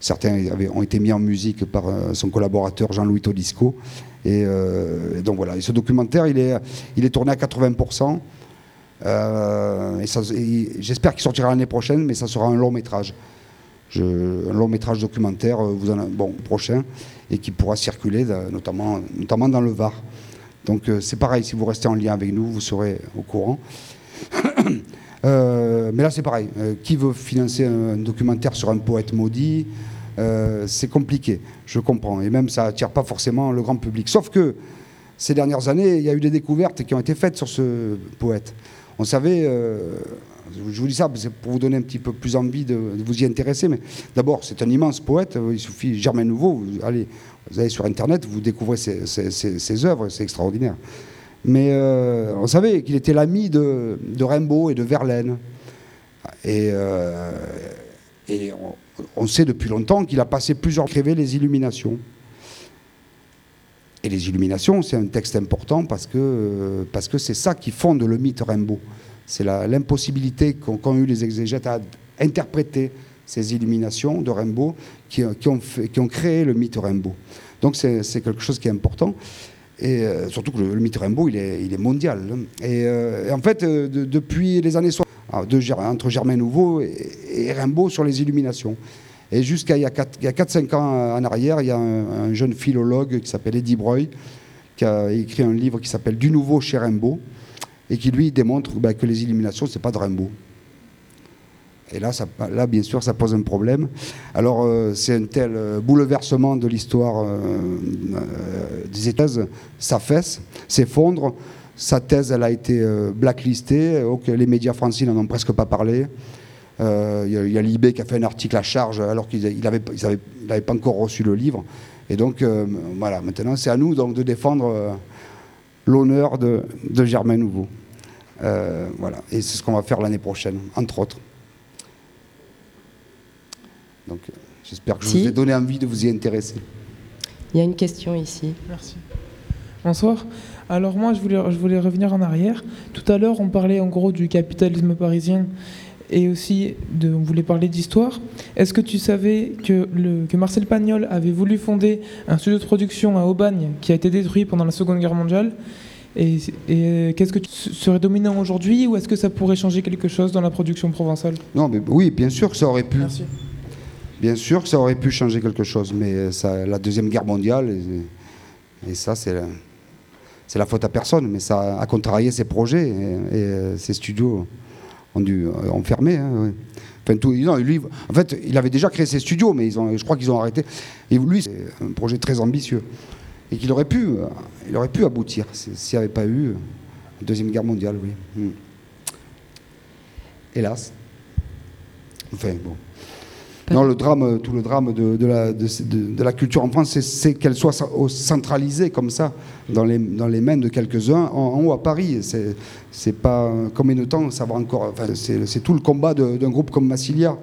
Certains avaient- ont été mis en musique par son collaborateur Jean-Louis Todisco. Et, euh, et donc voilà, ce documentaire, il est, tourné à 80%. Euh, J'espère qu'il sortira l'année prochaine, mais ça sera un long métrage. Un long métrage documentaire, euh, vous en bon, prochain, et qui pourra circuler, notamment, dans le Var. Donc c'est pareil, si vous restez en lien avec nous, vous serez au courant. Mais là c'est pareil. Qui veut financer un, documentaire sur un poète maudit euh, c'est compliqué, je comprends. Et même ça attire pas forcément le grand public. Sauf que ces dernières années, il y a eu des découvertes qui ont été faites sur ce poète. On savait, euh, je vous dis ça pour vous donner un petit peu plus envie de, vous y intéresser, mais d'abord, c'est un immense poète. Il suffit, Germain Nouveau, vous allez, vous allez sur Internet, vous découvrez ses, œuvres, c'est extraordinaire. Mais euh, on savait qu'il était l'ami de, de Rimbaud et de Verlaine. Et, euh, et on sait depuis longtemps qu'il a passé plusieurs écrivait les Illuminations. Et les Illuminations, c'est un texte important parce que c'est ça qui fonde le mythe Rimbaud. C'est l'impossibilité qu'ont eu les exégètes à interpréter ces illuminations de Rimbaud qui, ont, créé le mythe Rimbaud. Donc c'est quelque chose qui est important. Et euh, surtout que le, mythe Rimbaud, il est, mondial. hein. Et, euh, et en fait, euh, de- depuis les années 60, ah, Ger- entre Germain Nouveau et, Rimbaud sur les illuminations. Et jusqu'à il y a 4-5 ans en arrière, il y a un, un jeune philologue qui s'appelle Eddie Breuil, qui a écrit un livre qui s'appelle Du nouveau chez Rimbaud, et qui lui démontre bah, que les illuminations, c'est pas de Rimbaud. Et là, là, bien sûr, ça pose un problème. Alors, euh, c'est un tel euh, bouleversement de l'histoire euh, euh, des États-Unis, s'affaisse, s'effondre. Sa thèse, elle a été euh, blacklistée. Les médias français n'en ont presque pas parlé. Euh, Il y a- l'IB qui a fait un article à charge alors qu'il n'avait pas encore reçu le livre. Et donc, euh, voilà, maintenant, c'est à nous donc, de défendre euh, l'honneur de, de Germain Nouveau. Euh, voilà. Et c'est ce qu'on va faire l'année prochaine, entre autres. Donc, j'espère que je Si. vous ai donné envie de vous y intéresser. Il y a une question ici. Merci. Bonsoir. Alors moi, je voulais, je voulais revenir en arrière. Tout à l'heure, on parlait en gros du capitalisme parisien et aussi de, on voulait parler d'histoire. Est-ce que tu savais que, le, que Marcel Pagnol avait voulu fonder un studio de production à Aubagne qui a été détruit pendant la Seconde Guerre mondiale? Et, et qu'est-ce que tu serais dominant aujourd'hui ou est-ce que ça pourrait changer quelque chose dans la production provençale? Non, mais oui, bien sûr que ça aurait pu. Merci. Bien sûr que ça aurait pu changer quelque chose, mais euh, ça, la Deuxième Guerre mondiale, et, et ça, c'est la, c'est la faute à personne, mais ça a contrarié ses projets, et, euh, ses studios ont dû euh, ont hein. Enfin, tout, non, lui, en fait, il avait déjà créé ses studios, mais ils ont, je crois qu'ils ont arrêté. Lui, c'est un projet très ambitieux. Et qu'il aurait pu, euh, il aurait pu aboutir si- s'il n'y avait pas eu la Deuxième Guerre mondiale, oui. Hmm. Hélas. Enfin, bon. Non, le drame, tout le drame de, la, culture en France, c'est- qu'elle soit centralisée comme ça, dans les, mains de quelques-uns, en, haut à Paris. C'est- pas combien de temps ça va encore. C'est tout le combat d'un groupe comme Massilia.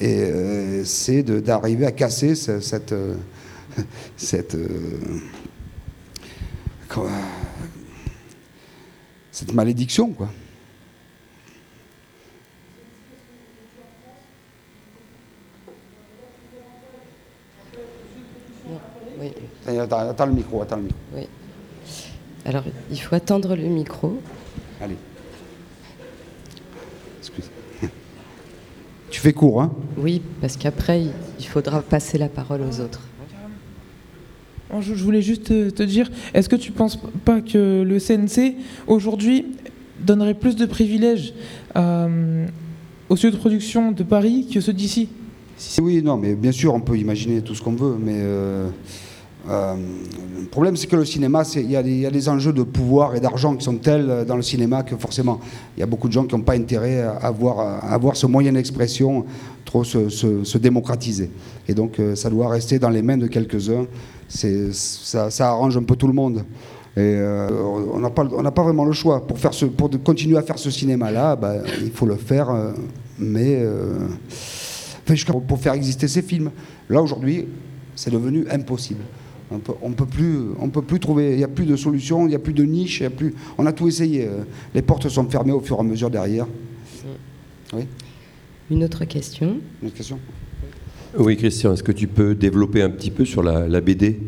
Et euh, c'est d'arriver à casser ce- cette. euh, cette euh, cette malédiction, quoi. Oui. Attends, attends le micro, attends le micro. Oui. Alors, il faut attendre le micro. Allez. Excuse. Tu fais court, hein Oui, parce qu'après, il- faudra passer la parole aux autres. Je voulais juste te, te dire, est-ce que tu penses pas que le CNC, aujourd'hui, donnerait plus de privilèges euh, aux studios de production de Paris que ceux d'ici? Oui, non, mais bien sûr, on peut imaginer tout ce qu'on veut, mais euh, euh, le problème, c'est que le cinéma, il y, a des- enjeux de pouvoir et d'argent qui sont tels euh, dans le cinéma que forcément, il y a beaucoup de gens qui n'ont pas intérêt à avoir ce moyen d'expression trop se, se- se démocratiser. Et donc, euh, ça doit rester dans les mains de quelques-uns. Ça, arrange un peu tout le monde. Et on n'a pas, vraiment le choix. Pour, continuer à faire ce cinéma-là, bah, il faut le faire, mais euh, pour faire exister ces films. Là, aujourd'hui, c'est devenu impossible. On peut, on peut plus, on peut plus trouver. Il n'y a plus de solution, il n'y a plus de niche, il y a plus. On a tout essayé. euh, Les portes sont fermées au fur et à mesure derrière. Oui. Une autre question Une autre question. Oui, Christian, est-ce que tu peux développer un petit peu sur la, la BD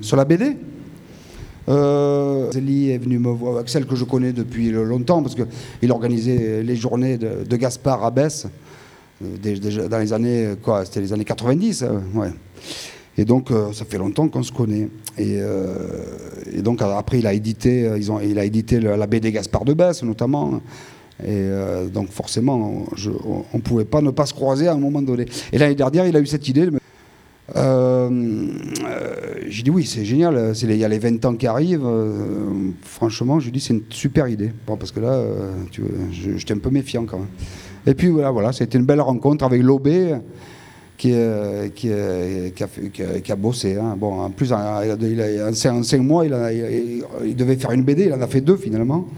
Sur la BD euh, Zélie est venu me voir, Axel que je connais depuis longtemps, parce qu'il organisait les journées de, de Gaspard à Besse, euh, dans les années, quoi, c'était les années 90, euh, ouais. Et donc, euh, ça fait longtemps qu'on se connaît. Et, euh, donc, après, il a édité, euh, ils ont, il a édité la BD Gaspard de Besse, notamment. Et donc forcément, on ne pouvait pas ne pas se croiser à un moment donné. Et l'année dernière, il a eu cette idée. j'ai dit oui, c'est génial, il y a les 20 ans qui arrivent. franchement, je lui dis c'est une super idée. Bon, parce que là, j'étais un peu méfiant quand même. Et puis voilà, voilà c'était une belle rencontre avec Lobé qui, a, bossé. hein. Bon, en plus, en, cinq, mois, il, devait faire une BD, il en a fait deux finalement.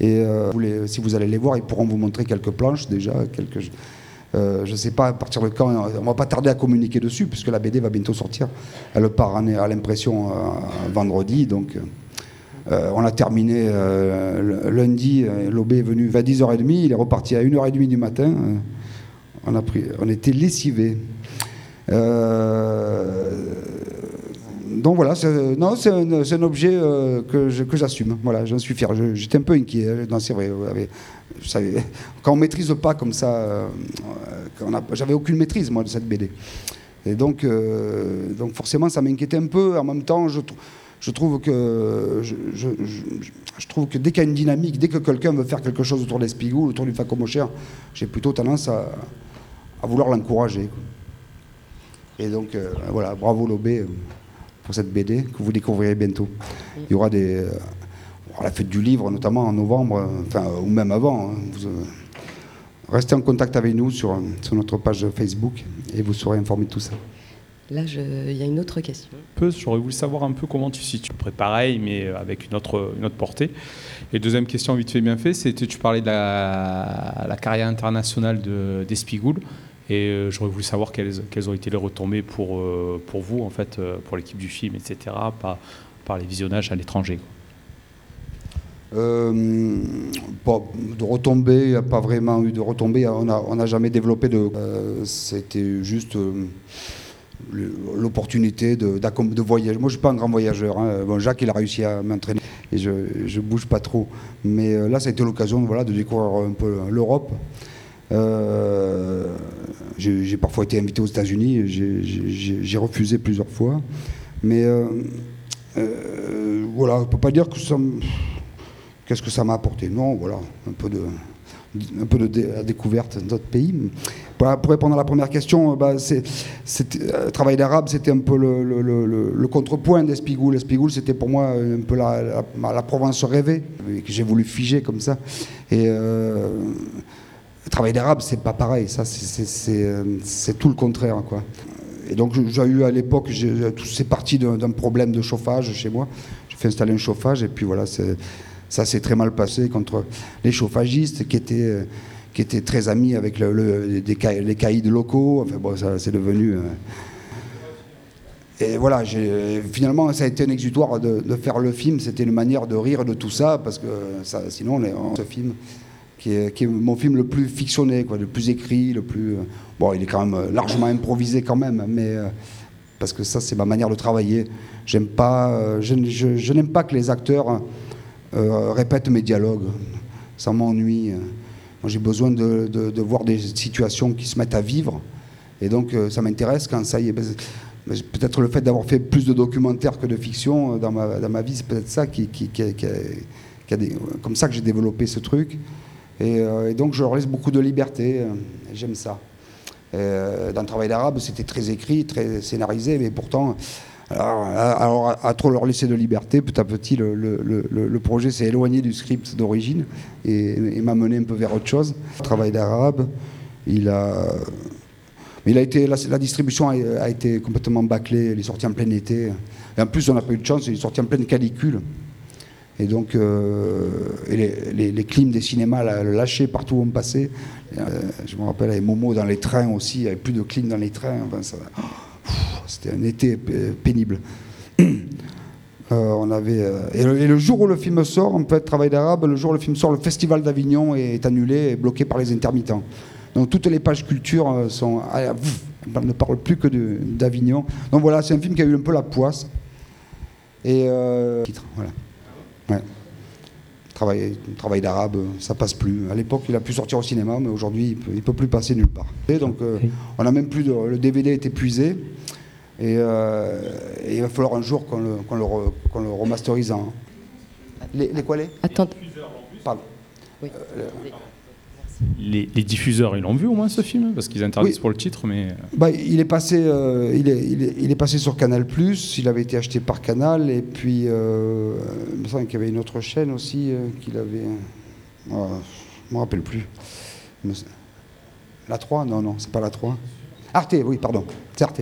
Euh, si vous allez les voir, ils pourront vous montrer quelques planches déjà. Euh, je ne sais pas à partir de quand, on va pas tarder à communiquer dessus, puisque la BD va bientôt sortir. Elle part à l'impression euh, vendredi, donc on a terminé lundi. Lobé est venu à 10h30, il est reparti à 1h30 du matin. On, a pris, on était lessivés. Euh, donc voilà, c'est, non, c'est un, objet euh, que, j'assume. Voilà, j'en suis fier. J'étais un peu inquiet. Non, c'est vrai. quand on maîtrise pas comme ça, euh, j'avais aucune maîtrise moi de cette BD. Et donc, donc forcément, ça m'inquiétait un peu. En même temps, je, tr- je trouve que dès qu'il y a une dynamique, dès que quelqu'un veut faire quelque chose autour d'Espigou, autour du Facomocher, j'ai plutôt tendance à, à vouloir l'encourager. Et donc, euh, voilà, bravo Lobé euh, pour cette BD que vous découvrirez bientôt. Il y aura des. euh, la fête du livre, notamment en novembre, euh, enfin, ou même avant. hein, vous, euh, restez en contact avec nous sur, euh, sur notre page Facebook et vous serez informés de tout ça. Là, je- il y a une autre question. peu, j'aurais voulu savoir un peu comment tu situes. À peu près pareil, mais avec une autre, une autre portée. Et deuxième question, vite fait, bien fait, c'était tu parlais de la, la carrière internationale de- d'Espigoul. Et euh, j'aurais voulu savoir quelles, quelles ont été les retombées pour, euh, pour vous, en fait, euh, pour l'équipe du film, etc., par, par les visionnages à l'étranger. Euh, de retombées, il n'y a pas vraiment eu de retombées. On n'a on n'a jamais développé de. C'était juste l'opportunité de, de voyager. Moi, je ne suis pas un grand voyageur. hein. Jacques, il a réussi à m'entraîner et je ne bouge pas trop. Mais là, ça a été l'occasion voilà, de découvrir un peu l'Europe. Euh, j'ai parfois été invité aux États-Unis, j'ai- refusé plusieurs fois. Mais euh, euh, voilà, on ne peut pas dire que ça. Qu'est-ce que ça m'a apporté Non, voilà, un peu de, un peu de découverte d'autres pays. Pour, répondre à la première question, euh, bah, travail d'arabe, c'était un peu le, le- le- le- le contrepoint d'Espigoul. Espigoul, c'était pour moi un peu la, la- Provence rêvée, que j'ai voulu figer comme ça. Et le travail d'arabe, c'est pas pareil. Ça, euh, c'est tout le contraire, quoi. Et donc, j'ai eu à l'époque, tout- c'est parti d'un, problème de chauffage chez moi. J'ai fait installer un chauffage, et puis voilà, ça s'est très mal passé contre les chauffagistes qui étaient, euh, qui étaient très amis avec les caïds locaux. Enfin bon, ça c'est devenu. euh, Et voilà, finalement, ça a été un exutoire de, faire le film. C'était une manière de rire de tout ça, parce que sinon, on est en ce film qui est, mon film le plus fictionné, quoi, le plus écrit, le plus. euh, Bon, il est quand même euh, largement improvisé quand même, mais euh, parce que ça, c'est ma manière de travailler. J'aime pas, je, je- n'aime pas que les acteurs répètent mes dialogues. Ça m'ennuie. Moi, j'ai besoin de, voir des situations qui se mettent à vivre, et donc ça m'intéresse quand ça y est. Peut-être le fait d'avoir fait plus de documentaires que de fiction dans ma, dans ma vie, c'est peut-être ça qui, qui- qui a- comme ça que j'ai développé ce truc. Et, euh, et donc je leur laisse beaucoup de liberté. euh, J'aime ça. Euh, dans le travail d'arabe, c'était très écrit, très scénarisé, mais pourtant, alors, à, trop leur laisser de liberté, petit à petit, le, projet s'est éloigné du script d'origine et, m'a mené un peu vers autre chose. Le travail d'arabe, il a. Il a été, la, distribution a, a été complètement bâclée, il est sorti en plein été. Et en plus, on n'a pas eu de chance, il est sorti en pleine canicule. Et donc, euh, les, les, clims des cinémas lâchaient partout où on passait. Euh, je me rappelle avec Momo dans les trains aussi, il n'y avait plus de clim dans les trains. Enfin, C'était un été p- pénible. Euh, on avait, euh, et, le, jour où le film sort, en fait, Travail d'arabe, le jour où le film sort, le festival d'Avignon est annulé et bloqué par les intermittents. Donc toutes les pages culture euh, sont. ah, on ne parle plus que d'Avignon. Donc voilà, c'est un film qui a eu un peu la poisse. Et. Euh, titre, voilà. Ouais. Travail, travail d'arabe, ça passe plus. À l'époque, il a pu sortir au cinéma, mais aujourd'hui, il peut, il peut plus passer nulle part. Et donc, euh, on a même plus de. Le DVD est épuisé. Et, euh, et il va falloir un jour qu'on le, le, re- le remasterise en. Les, les quoi les? Attends. Pardon. Oui. Les, les diffuseurs, ils l'ont vu au moins ce film Parce qu'ils interdisent Oui. pour le titre, mais. Bah, il est passé, euh, il, est, il, est, il est passé sur Canal+. Il avait été acheté par Canal et puis euh, il me semble qu'il y avait une autre chaîne aussi euh, qu'il avait. euh, je me rappelle plus. La 3 Non, non, c'est pas la 3. Arte, oui, pardon, c'est Arte.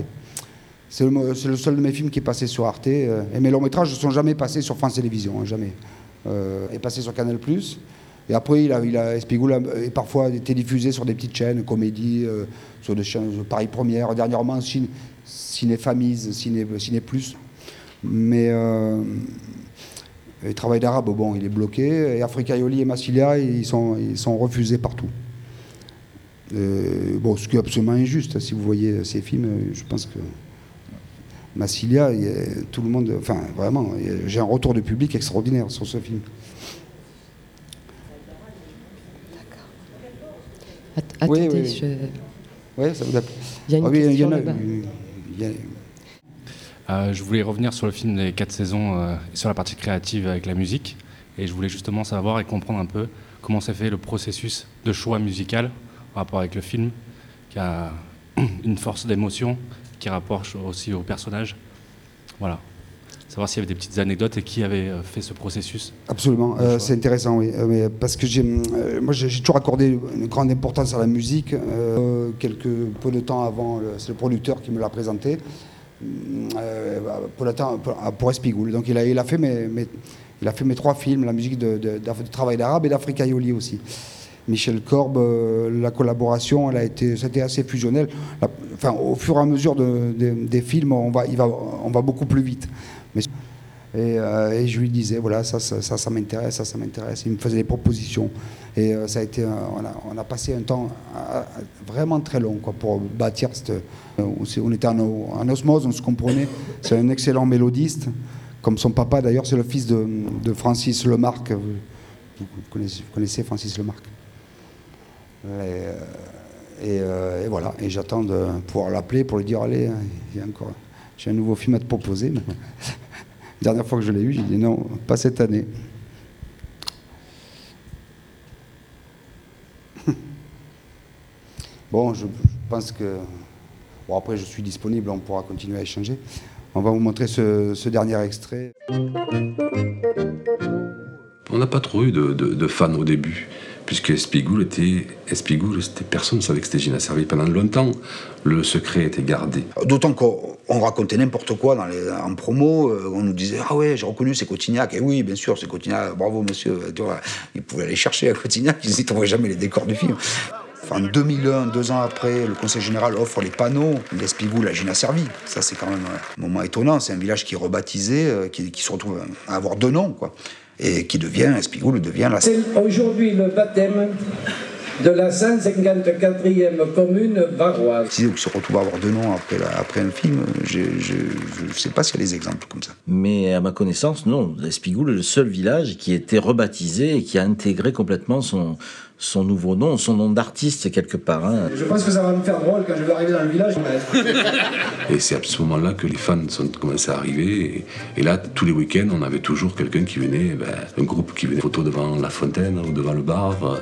C'est le, seul de mes films qui est passé sur Arte. euh, et mes longs métrages ne sont jamais passés sur France Télévisions, hein, jamais. Euh, est passé sur Canal+. Et après, il a, il a, et parfois été diffusé sur des petites chaînes, comédie, euh, sur des chaînes Paris Première, dernièrement Ciné, Famille, Ciné, Plus. Mais euh, et Travail d'arabe, bon, il est bloqué. Et Africa Yoli et Massilia, ils sont, ils sont refusés partout. Bon, ce qui est absolument injuste. Si vous voyez ces films, je pense que Massilia, il tout le monde, enfin vraiment, il j'ai un retour de public extraordinaire sur ce film. Att- Oui, attendez, oui, oui. je- Ouais, ça vous a plu. Il y a une Ah oui, il y question en a- y Euh, je voulais revenir sur le film des quatre saisons euh, et sur la partie créative avec la musique. Et je voulais justement savoir et comprendre un peu comment s'est fait le processus de choix musical en rapport avec le film, qui a une force d'émotion, qui rapproche aussi au personnage. Voilà. Savoir s'il y avait des petites anecdotes et qui avait euh, fait ce processus. Absolument, Euh, c'est intéressant, oui. Euh, mais parce que j'ai, euh, moi, j'ai toujours accordé une grande importance à la musique. Quelques peu de temps avant, c'est le producteur qui me l'a présenté. Pour, temps, pour, pour Espigoul. Donc il a, il a fait mes, mes- il a fait mes trois films, la musique de, de- d'Af- de Travail d'arabe et d'Africa Yoli aussi. Michel Korb, euh, la collaboration, elle a été, c'était assez fusionnel. La- enfin, au fur et à mesure de- de- des films, on va, il va, on va beaucoup plus vite. Euh, et je lui disais, voilà, ça, ça, m'intéresse, ça, ça m'intéresse. Il me faisait des propositions. Et euh, ça a été, on, a, on a passé un temps vraiment très long quoi, pour bâtir cette. euh, on était en, en osmose, on se comprenait. C'est un excellent mélodiste, comme son papa d'ailleurs, c'est le fils de, Francis Lemarque. Vous, connaissez, Francis Lemarque et, voilà, et j'attends de pouvoir l'appeler pour lui dire allez, j'ai un nouveau film à te proposer. Dernière fois que je l'ai eu, j'ai dit non, pas cette année. Bon, je, pense que. Bon, après, je suis disponible, on pourra continuer à échanger. On va vous montrer ce, dernier extrait. On n'a pas trop eu de fans au début, puisque Espigoul était. Espigoul, c'était, personne ne savait que c'était Gina Servi. Pendant longtemps, le secret était gardé. D'autant qu'on on racontait n'importe quoi dans les- en promo. euh, on nous disait Ah ouais, j'ai reconnu, c'est Cotignac. Et oui, bien sûr, c'est Cotignac. Bravo, monsieur. Tu vois, ils pouvaient aller chercher à Cotignac. Ils ne trouvaient jamais les décors du film. En 2001, deux ans après, le Conseil général offre les panneaux d'Espigoul à Gina Servi. Ça, c'est quand même un moment étonnant. C'est un village qui est rebaptisé, euh, qui, qui se retrouve à avoir deux noms, quoi. Et qui devient, Espigoul devient la. C'est aujourd'hui le baptême de la 154e commune varoise. Qui se retrouve à avoir deux noms après, la- après un film, je ne sais pas s'il y a des exemples comme ça. Mais à ma connaissance, non. Espigoul est le seul village qui a été rebaptisé et qui a intégré complètement son, son nouveau nom, son nom d'artiste quelque part. hein. Je pense que ça va me faire drôle quand je vais arriver dans le village. Et c'est à ce moment-là que les fans sont commencé à arriver. Et, et là, tous les week-ends, on avait toujours quelqu'un qui venait, ben, un groupe qui venait photo devant la fontaine ou devant le bar, euh,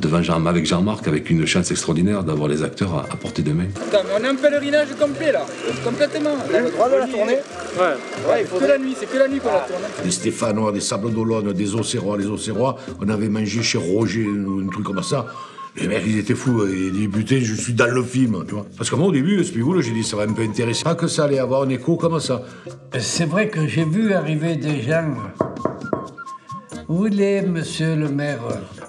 devant Jean, avec Jean-Marc, avec une chance extraordinaire d'avoir les acteurs à, à portée de main. Putain, mais on est en pèlerinage complet là, complètement. On a le droit de la tourner Ouais, ouais, il faut que la nuit, c'est que la nuit qu'on la tourne. Des Stéphanois, des Sables d'Olonne, des Auxerrois, les Auxerrois, on avait mangé chez Roger, un truc comme ça. Les mecs, ils étaient fous. Ils disaient, putain, je suis dans le film, tu vois. Parce que moi, au début, Spigoul, j'ai dit, ça va un peu intéresser. Pas que ça allait avoir un écho comme ça. C'est vrai que j'ai vu arriver des gens. Où il est, monsieur le maire?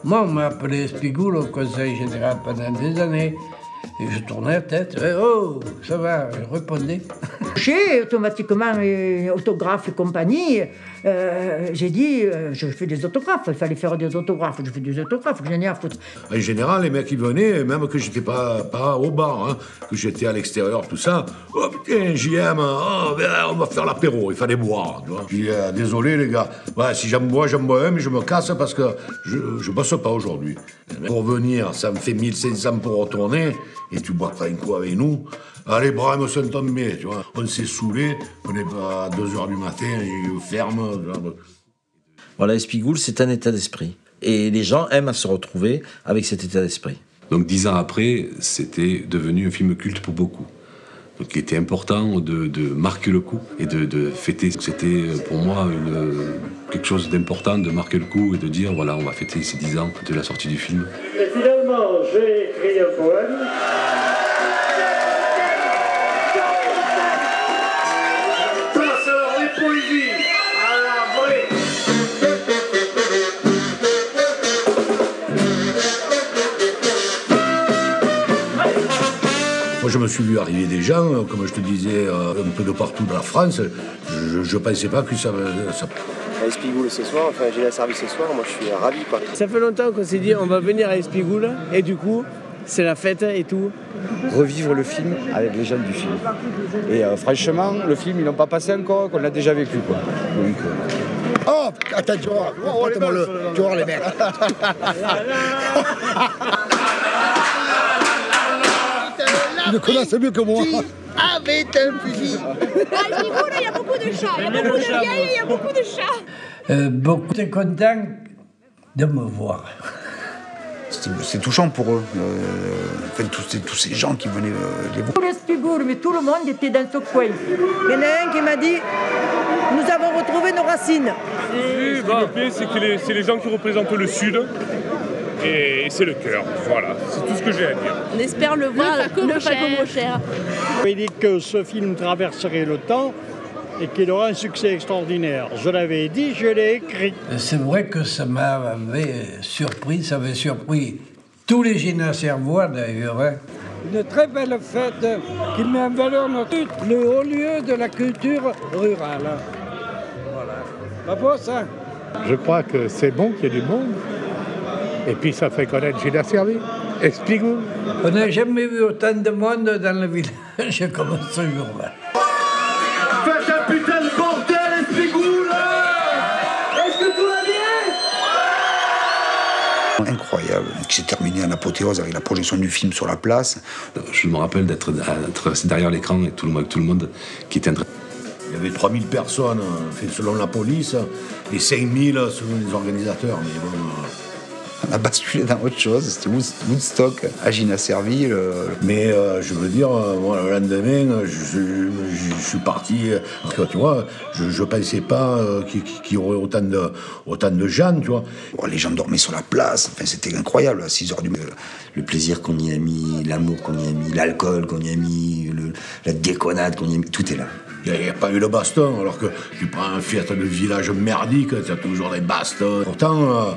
Moi, on m'a appelé Espigoul au conseil général pendant des années. Et je tournais la tête. Eh, oh, ça va, je répondais. J'ai automatiquement euh, autographe et compagnie. Euh, j'ai dit, euh, je fais des autographes. Il fallait faire des autographes. Je fais des autographes. J'en ai à foutre. En général, les mecs, ils venaient, même que j'étais pas, pas au bar, hein, que j'étais à l'extérieur, tout ça. Oh putain, JM, oh, ben, on va faire l'apéro, il fallait boire, tu vois. Je dis, euh, désolé, les gars. Ouais, si j'en bois, j'en bois un, mais je me casse parce que je, je bosse pas aujourd'hui. Pour venir, ça me fait 1500 pour retourner, et tu bois pas un coup avec nous. Les bras me sont tombés, tu vois. On s'est saoulés, on est pas à 2 h du matin, tu vois. Voilà, Espigoul, c'est un état d'esprit. Et les gens aiment à se retrouver avec cet état d'esprit. Donc dix ans après, c'était devenu un film culte pour beaucoup. Donc il était important de, de marquer le coup et de, de fêter. C'était pour moi une- quelque chose d'important de marquer le coup et de dire voilà, on va fêter ces dix ans de la sortie du film. Et finalement, j'ai écrit un poème. Moi, je me suis vu arriver des gens, euh, comme je te disais, euh, un peu de partout dans la France. Je ne pensais pas que ça, ça À Espigoule ce soir, enfin j'ai la service ce soir, moi je suis ravi quoi. Ça fait longtemps qu'on s'est dit on va venir à Espigoule et du coup c'est la fête et tout. revivre le film avec les gens du film. Et euh, franchement, le film, ils l'ont pas passé encore, qu'on l'a déjà vécu. Quoi. Donc, euh, Oh, attends, tu vois, le, tu voir les mecs. Ils le connaissent mieux que moi. Avec un fusil. il y a beaucoup de chats. Il y a beaucoup de vieilles, il y a beaucoup de chats. Euh, beaucoup étaient contents de me voir. C'est c'est touchant pour eux. Euh, enfin, tous, ces, tous ces gens qui venaient euh, les voir. Tous les Spigoules, mais tout le monde était dans ce coin. Il y en a un qui m'a dit Nous avons retrouvé nos racines. Ce qui c'est que les- c'est les gens qui représentent le Sud. Et c'est le cœur. Voilà, c'est tout ce que j'ai à dire. On espère le voir, le Faco cher. Il dit que ce film traverserait le temps et qu'il aura un succès extraordinaire. Je l'avais dit, je l'ai écrit. C'est vrai que ça m'avait surpris, ça avait surpris tous les gymnaservois d'ailleurs. hein. Une très belle fête qui met en valeur notre le haut lieu de la culture rurale. Voilà. Pas beau ça Je crois que c'est bon qu'il y ait du monde. Et puis ça fait connaître Gilles Servi. Explique-nous. On n'a jamais vu autant de monde dans le village comme ce jour-là. Faites un putain de bordel, Espigoule Est-ce que tout va bien? Incroyable, qui s'est terminé en apothéose avec la projection du film sur la place. Je me rappelle d'être derrière l'écran et tout le, avec tout le monde qui était en train Il y avait 3000 personnes, euh, selon la police, et 5000 selon les organisateurs. Mais bon, euh, On a basculé dans autre chose. C'était Wood- Woodstock à Gina Servi. Mais euh, je veux dire, euh, moi, le lendemain, euh, je, je- je- je suis parti. euh, Parce que tu vois, je ne pensais pas euh, qu'il qu'il y aurait autant de, autant de gens, tu vois. Oh, les gens dormaient sur la place. Enfin, c'était incroyable à 6 h du matin. Le plaisir qu'on y a mis, l'amour qu'on y a mis, l'alcool qu'on y a mis, le- la déconnade qu'on y a mis, tout est là. Il n'y a, pas eu le baston, alors que tu prends un fiat de village merdique, tu as toujours des bastons. Pourtant, euh,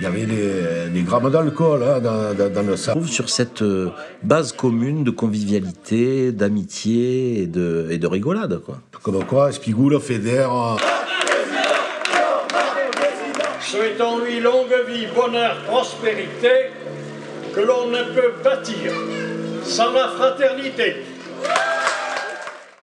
il y avait des, des grammes d'alcool hein, dans, dans- dans le On sang. trouve sur cette euh, base commune de convivialité, d'amitié et de, et de rigolade. Quoi. Comme quoi, Spigoule fédère. euh, Souhaitons-lui longue vie, bonheur, prospérité, que l'on ne peut bâtir sans la fraternité.